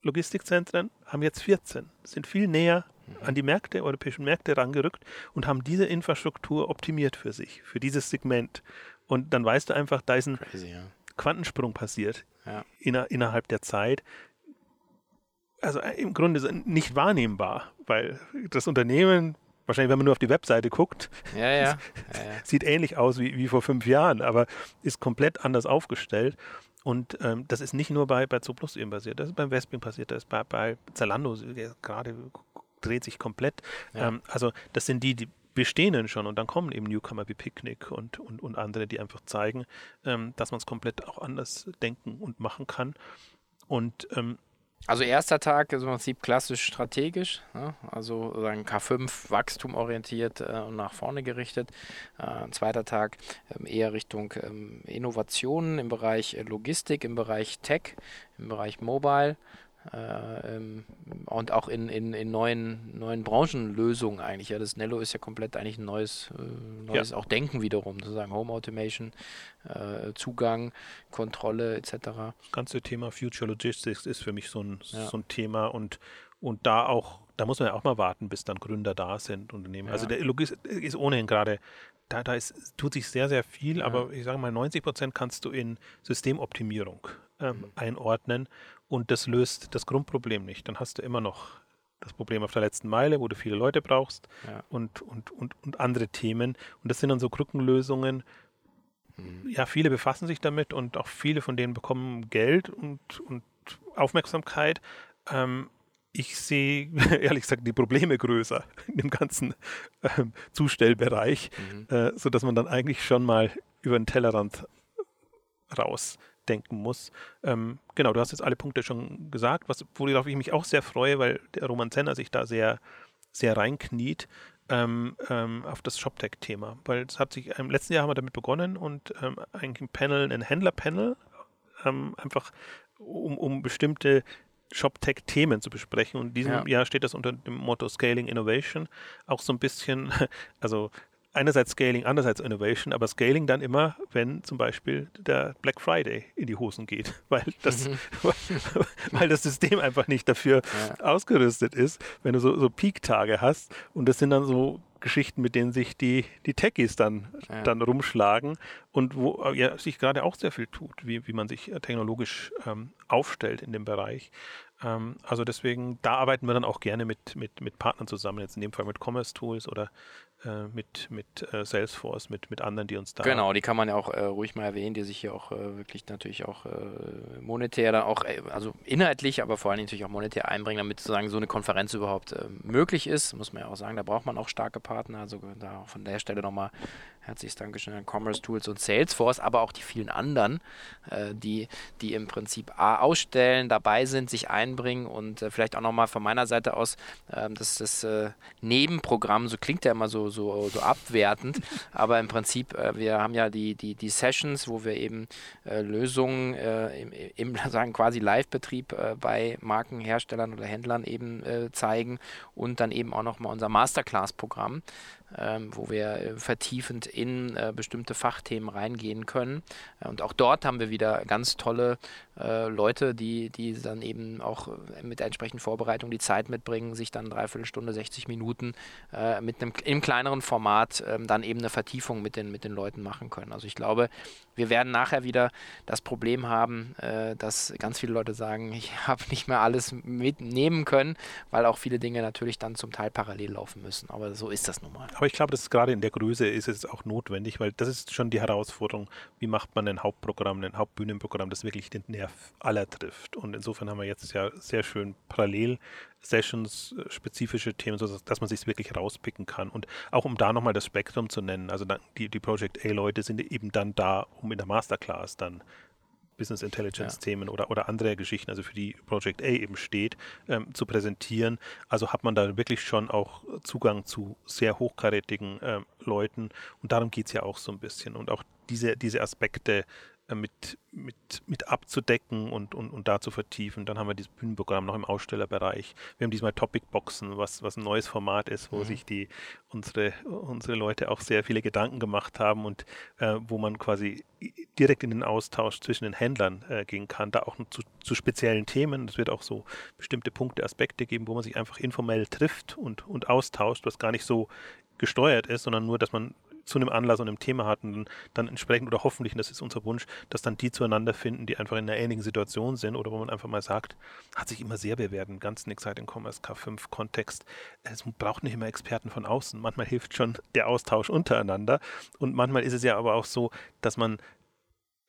Logistikzentren, haben jetzt 14, sind viel näher an die Märkte, europäischen Märkte rangerückt und haben diese Infrastruktur optimiert für sich, für dieses Segment. Und dann weißt du einfach, da ist ein Crazy, ja. Quantensprung passiert ja. inner, innerhalb der Zeit. Also äh, im Grunde nicht wahrnehmbar, weil das Unternehmen, wahrscheinlich wenn man nur auf die Webseite guckt, ja, sieht ähnlich aus wie, wie vor fünf Jahren, aber ist komplett anders aufgestellt. Und ähm, das ist nicht nur bei, bei Zooplus eben passiert, das ist beim Westwing passiert, das ist bei, bei Zalando gerade dreht sich komplett. Ja. Ähm, also das sind die, die bestehenden schon und dann kommen eben Newcomer wie Picnic und, und, und andere, die einfach zeigen, ähm, dass man es komplett auch anders denken und machen kann. Und ähm, also erster Tag ist im Prinzip klassisch strategisch, ne? also sagen K5 wachstumorientiert äh, und nach vorne gerichtet. Äh, zweiter Tag ähm, eher Richtung ähm, Innovationen im Bereich äh, Logistik, im Bereich Tech, im Bereich Mobile und auch in, in, in neuen, neuen Branchenlösungen eigentlich. Ja, das Nello ist ja komplett eigentlich ein neues, äh, neues ja. auch Denken wiederum, sozusagen Home Automation, äh, Zugang, Kontrolle etc. Das ganze Thema Future Logistics ist für mich so ein, ja. so ein Thema und, und da auch, da muss man ja auch mal warten, bis dann Gründer da sind, Unternehmen. Also ja. Also der Logistik ist ohnehin gerade da, da ist, tut sich sehr, sehr viel, ja. aber ich sage mal, 90 Prozent kannst du in Systemoptimierung ähm, mhm. einordnen und das löst das Grundproblem nicht. Dann hast du immer noch das Problem auf der letzten Meile, wo du viele Leute brauchst ja. und, und, und, und andere Themen. Und das sind dann so Krückenlösungen. Mhm. Ja, viele befassen sich damit und auch viele von denen bekommen Geld und, und Aufmerksamkeit. Ähm, ich sehe ehrlich gesagt die Probleme größer in dem ganzen ähm, Zustellbereich, mhm. äh, sodass man dann eigentlich schon mal über den Tellerrand raus denken muss. Ähm, genau, du hast jetzt alle Punkte schon gesagt, was, worauf ich mich auch sehr freue, weil der Roman Zenner sich da sehr, sehr reinkniet. Ähm, ähm, auf das ShopTech-Thema, weil es hat sich im letzten Jahr haben wir damit begonnen und ähm, eigentlich ein Panel, ein Händler-Panel, ähm, einfach um, um bestimmte ShopTech-Themen zu besprechen. Und in diesem ja. Jahr steht das unter dem Motto Scaling Innovation auch so ein bisschen, also einerseits Scaling, andererseits Innovation, aber Scaling dann immer, wenn zum Beispiel der Black Friday in die Hosen geht, weil das, mhm. weil das System einfach nicht dafür ja. ausgerüstet ist, wenn du so, so Peak-Tage hast und das sind dann so Geschichten, mit denen sich die, die Techies dann, ja. dann rumschlagen und wo ja, sich gerade auch sehr viel tut, wie, wie man sich technologisch ähm, aufstellt in dem Bereich. Ähm, also deswegen, da arbeiten wir dann auch gerne mit, mit, mit Partnern zusammen, jetzt in dem Fall mit Commerce Tools oder äh, mit, mit äh, Salesforce, mit, mit anderen, die uns da. Genau, die kann man ja auch äh, ruhig mal erwähnen, die sich hier auch äh, wirklich natürlich auch äh, monetär dann auch, äh, also inhaltlich, aber vor allem natürlich auch monetär einbringen, damit sozusagen so eine Konferenz überhaupt möglich ist. Muss man ja auch sagen, da braucht man auch starke Partner. Also da von der Stelle nochmal herzliches Dankeschön an Commerce Tools und Salesforce, aber auch die vielen anderen, die, die im Prinzip A ausstellen, dabei sind, sich einbringen und vielleicht auch nochmal von meiner Seite aus, ähm, dass das Nebenprogramm, so klingt ja immer so so, so, abwertend. Aber im Prinzip, äh, wir haben ja die, die, die Sessions, wo wir eben äh, Lösungen äh, im, im sagen quasi Live-Betrieb äh, bei Markenherstellern oder Händlern eben äh, zeigen und dann eben auch nochmal unser Masterclass-Programm, ähm, wo wir äh, vertiefend in äh, bestimmte Fachthemen reingehen können. Äh, und auch dort haben wir wieder ganz tolle äh, Leute, die, die dann eben auch äh, mit der entsprechenden Vorbereitung die Zeit mitbringen, sich dann dreiviertel Stunde, 60 Minuten mit einem im kleineren Format ähm, dann eben eine Vertiefung mit den, mit den Leuten machen können. Also ich glaube, wir werden nachher wieder das Problem haben, dass ganz viele Leute sagen, ich habe nicht mehr alles mitnehmen können, weil auch viele Dinge natürlich dann zum Teil parallel laufen müssen. Aber so ist das nun mal. Aber ich glaube, dass gerade in der Größe ist es auch notwendig, weil das ist schon die Herausforderung, wie macht man ein Hauptprogramm, ein Hauptbühnenprogramm, das wirklich den Nerv aller trifft. Und insofern haben wir jetzt ja sehr schön parallel Sessions, äh, spezifische Themen, sodass dass man sich wirklich rauspicken kann. Und auch um da nochmal das Spektrum zu nennen, also die, die Project A-Leute sind eben dann da, um in der Masterclass dann Business Intelligence-Themen ja. oder, oder andere Geschichten, also für die Project A eben steht, ähm, zu präsentieren. Also hat man da wirklich schon auch Zugang zu sehr hochkarätigen ähm, Leuten und darum geht es ja auch so ein bisschen. Und auch diese, diese Aspekte mit, mit, mit abzudecken und, und, und da zu vertiefen. Dann haben wir dieses Bühnenprogramm noch im Ausstellerbereich. Wir haben diesmal Topic-Boxen, was, was ein neues Format ist, wo mhm. sich die, unsere, unsere Leute auch sehr viele Gedanken gemacht haben und äh, wo man quasi direkt in den Austausch zwischen den Händlern äh, gehen kann, da auch zu, zu speziellen Themen. Es wird auch so bestimmte Punkte, Aspekte geben, wo man sich einfach informell trifft und, und austauscht, was gar nicht so gesteuert ist, sondern nur, dass man zu einem Anlass und einem Thema hatten, dann entsprechend oder hoffentlich, und das ist unser Wunsch, dass dann die zueinander finden, die einfach in einer ähnlichen Situation sind oder wo man einfach mal sagt, hat sich immer sehr bewährt im ganzen Exciting Commerce K5 Kontext. Es braucht nicht immer Experten von außen. Manchmal hilft schon der Austausch untereinander und manchmal ist es ja aber auch so, dass man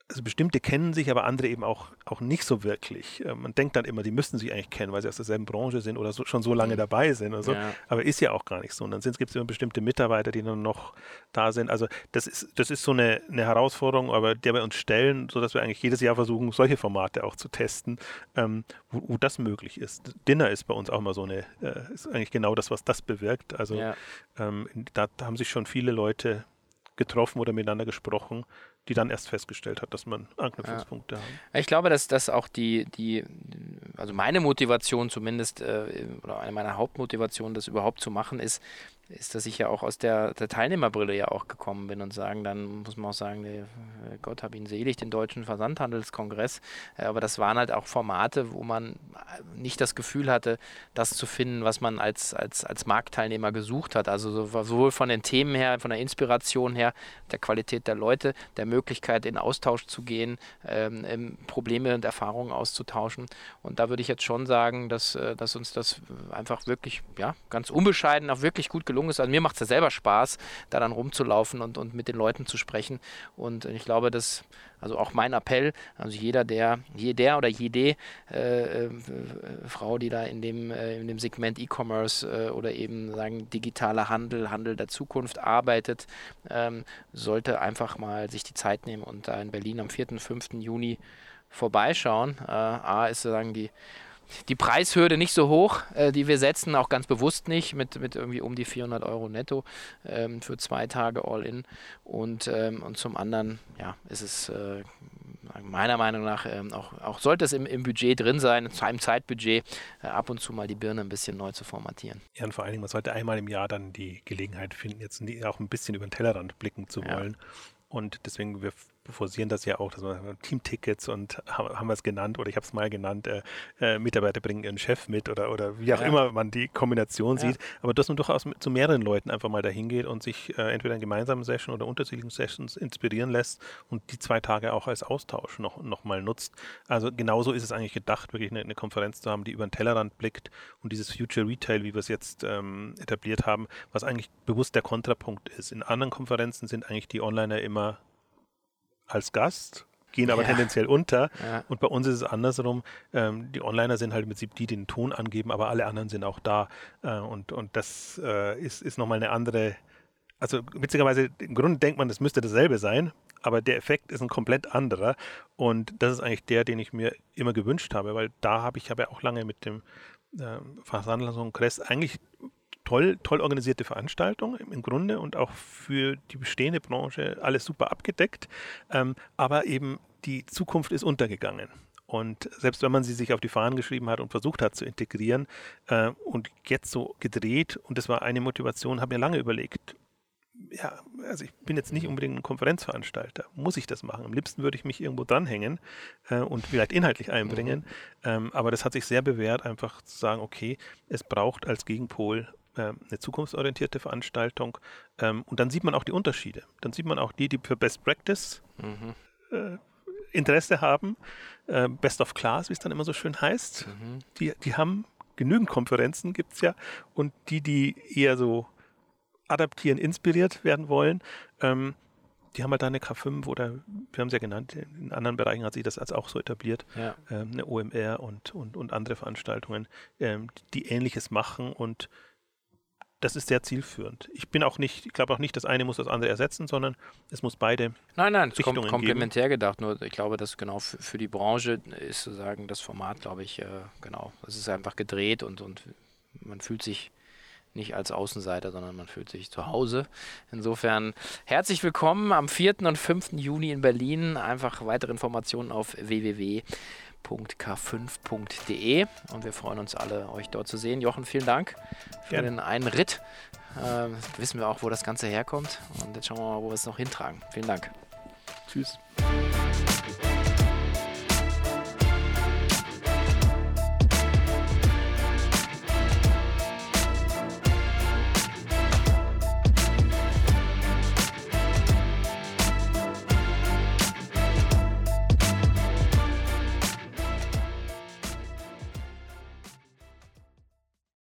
also bestimmte kennen sich, aber andere eben auch, auch nicht so wirklich. Äh, man denkt dann immer, die müssten sich eigentlich kennen, weil sie aus derselben Branche sind oder so, schon so lange mhm. dabei sind oder so. Ja. Aber ist ja auch gar nicht so. Und dann gibt es immer bestimmte Mitarbeiter, die dann noch da sind. Also das ist, das ist so eine, eine Herausforderung, aber der wir uns stellen, sodass wir eigentlich jedes Jahr versuchen, solche Formate auch zu testen, ähm, wo, wo, das möglich ist. Dinner ist bei uns auch mal so eine, äh, ist eigentlich genau das, was das bewirkt. Also ja. ähm, da, da haben sich schon viele Leute getroffen oder miteinander gesprochen, die dann erst festgestellt hat, dass man Anknüpfungspunkte ja. haben. Ich glaube, dass das auch die, die, also meine Motivation zumindest, äh, oder eine meiner Hauptmotivationen, das überhaupt zu machen, ist, ist, dass ich ja auch aus der, der, Teilnehmerbrille ja auch gekommen bin und sagen, dann muss man auch sagen, der, Gott hab ihn selig, den Deutschen Versandhandelskongress. Äh, aber das waren halt auch Formate, wo man nicht das Gefühl hatte, das zu finden, was man als, als, als Marktteilnehmer gesucht hat. Also sowohl von den Themen her, von der Inspiration her, der Qualität der Leute, der Möglichkeit in Austausch zu gehen, ähm, Probleme und Erfahrungen auszutauschen. Und da würde ich jetzt schon sagen, dass, äh, dass uns das einfach wirklich, ja, ganz unbescheiden auch wirklich gut gelungen gelungen ist. Also mir macht es ja selber Spaß, da dann rumzulaufen und, und mit den Leuten zu sprechen. Und ich glaube, dass, also auch mein Appell, also jeder, der, jeder oder jede äh, äh, Frau, die da in dem, äh, in dem Segment E-Commerce äh, oder eben sagen digitaler Handel, Handel der Zukunft arbeitet, ähm, sollte einfach mal sich die Zeit nehmen und da in Berlin am 4. und 5. Juni vorbeischauen. Äh, A ist sozusagen die die Preishürde nicht so hoch, äh, die wir setzen, auch ganz bewusst nicht, mit, mit irgendwie um die 400 Euro netto ähm, für zwei Tage All-In. Und, ähm, und zum anderen, ja, ist es äh, meiner Meinung nach ähm, auch, auch sollte es im, im Budget drin sein, zu einem Zeitbudget, äh, ab und zu mal die Birne ein bisschen neu zu formatieren. Ja, und vor allen Dingen, man sollte einmal im Jahr dann die Gelegenheit finden, jetzt auch ein bisschen über den Tellerrand blicken zu wollen. Ja. Und deswegen, wir forcieren das ja auch, dass man Teamtickets und haben wir es genannt oder ich habe es mal genannt, äh, äh, Mitarbeiter bringen ihren Chef mit oder, oder wie auch ja. immer man die Kombination ja. sieht, aber dass man durchaus mit, zu mehreren Leuten einfach mal dahin geht und sich äh, entweder in gemeinsamen Sessions oder unterschiedlichen Sessions inspirieren lässt und die zwei Tage auch als Austausch noch, noch mal nutzt. Also genauso ist es eigentlich gedacht, wirklich eine, eine Konferenz zu haben, die über den Tellerrand blickt und dieses Future Retail, wie wir es jetzt ähm, etabliert haben, was eigentlich bewusst der Kontrapunkt ist. In anderen Konferenzen sind eigentlich die Onliner immer als Gast, gehen aber ja. tendenziell unter. Ja. Und bei uns ist es andersrum. Ähm, die Onliner sind halt mit Prinzip die, die den Ton angeben, aber alle anderen sind auch da. Äh, und, und das äh, ist, ist nochmal eine andere. Also witzigerweise, im Grunde denkt man, das müsste dasselbe sein, aber der Effekt ist ein komplett anderer. Und das ist eigentlich der, den ich mir immer gewünscht habe, weil da habe ich habe ja auch lange mit dem äh, Versandhandelskongress eigentlich toll, toll organisierte Veranstaltung im Grunde und auch für die bestehende Branche alles super abgedeckt. Ähm, aber eben die Zukunft ist untergegangen. Und selbst wenn man sie sich auf die Fahnen geschrieben hat und versucht hat zu integrieren äh, und jetzt so gedreht, und das war eine Motivation, habe mir lange überlegt, ja, also ich bin jetzt nicht unbedingt ein Konferenzveranstalter. Muss ich das machen? Am liebsten würde ich mich irgendwo dranhängen äh, und vielleicht inhaltlich einbringen. Mhm. Ähm, aber das hat sich sehr bewährt, einfach zu sagen, okay, es braucht als Gegenpol eine zukunftsorientierte Veranstaltung. Ähm, und dann sieht man auch die Unterschiede. Dann sieht man auch die, die für Best Practice mhm. äh, Interesse haben. Äh, Best of Class, wie es dann immer so schön heißt. Mhm. Die, die haben genügend Konferenzen, gibt es ja. Und die, die eher so adaptieren, inspiriert werden wollen, ähm, die haben halt da eine K5 oder wir haben es ja genannt, in anderen Bereichen hat sich das als auch so etabliert, ja. ähm, eine OMR und, und, und andere Veranstaltungen, ähm, die ähnliches machen und das ist sehr zielführend. Ich bin auch nicht, ich glaube auch nicht, das eine muss das andere ersetzen, sondern es muss beide. Nein, nein, es kommt komplementär geben. gedacht. Nur ich glaube, dass genau für, für, die Branche ist sozusagen das Format, glaube ich, äh, genau. Es ist einfach gedreht und, und man fühlt sich nicht als Außenseiter, sondern man fühlt sich zu Hause. Insofern herzlich willkommen am 4. und 5. Juni in Berlin. Einfach weitere Informationen auf www.k5.de und wir freuen uns alle, euch dort zu sehen. Jochen, vielen Dank für Gerne. den einen Ritt. Äh, wissen wir auch, wo das Ganze herkommt und jetzt schauen wir mal, wo wir es noch hintragen. Vielen Dank. Tschüss.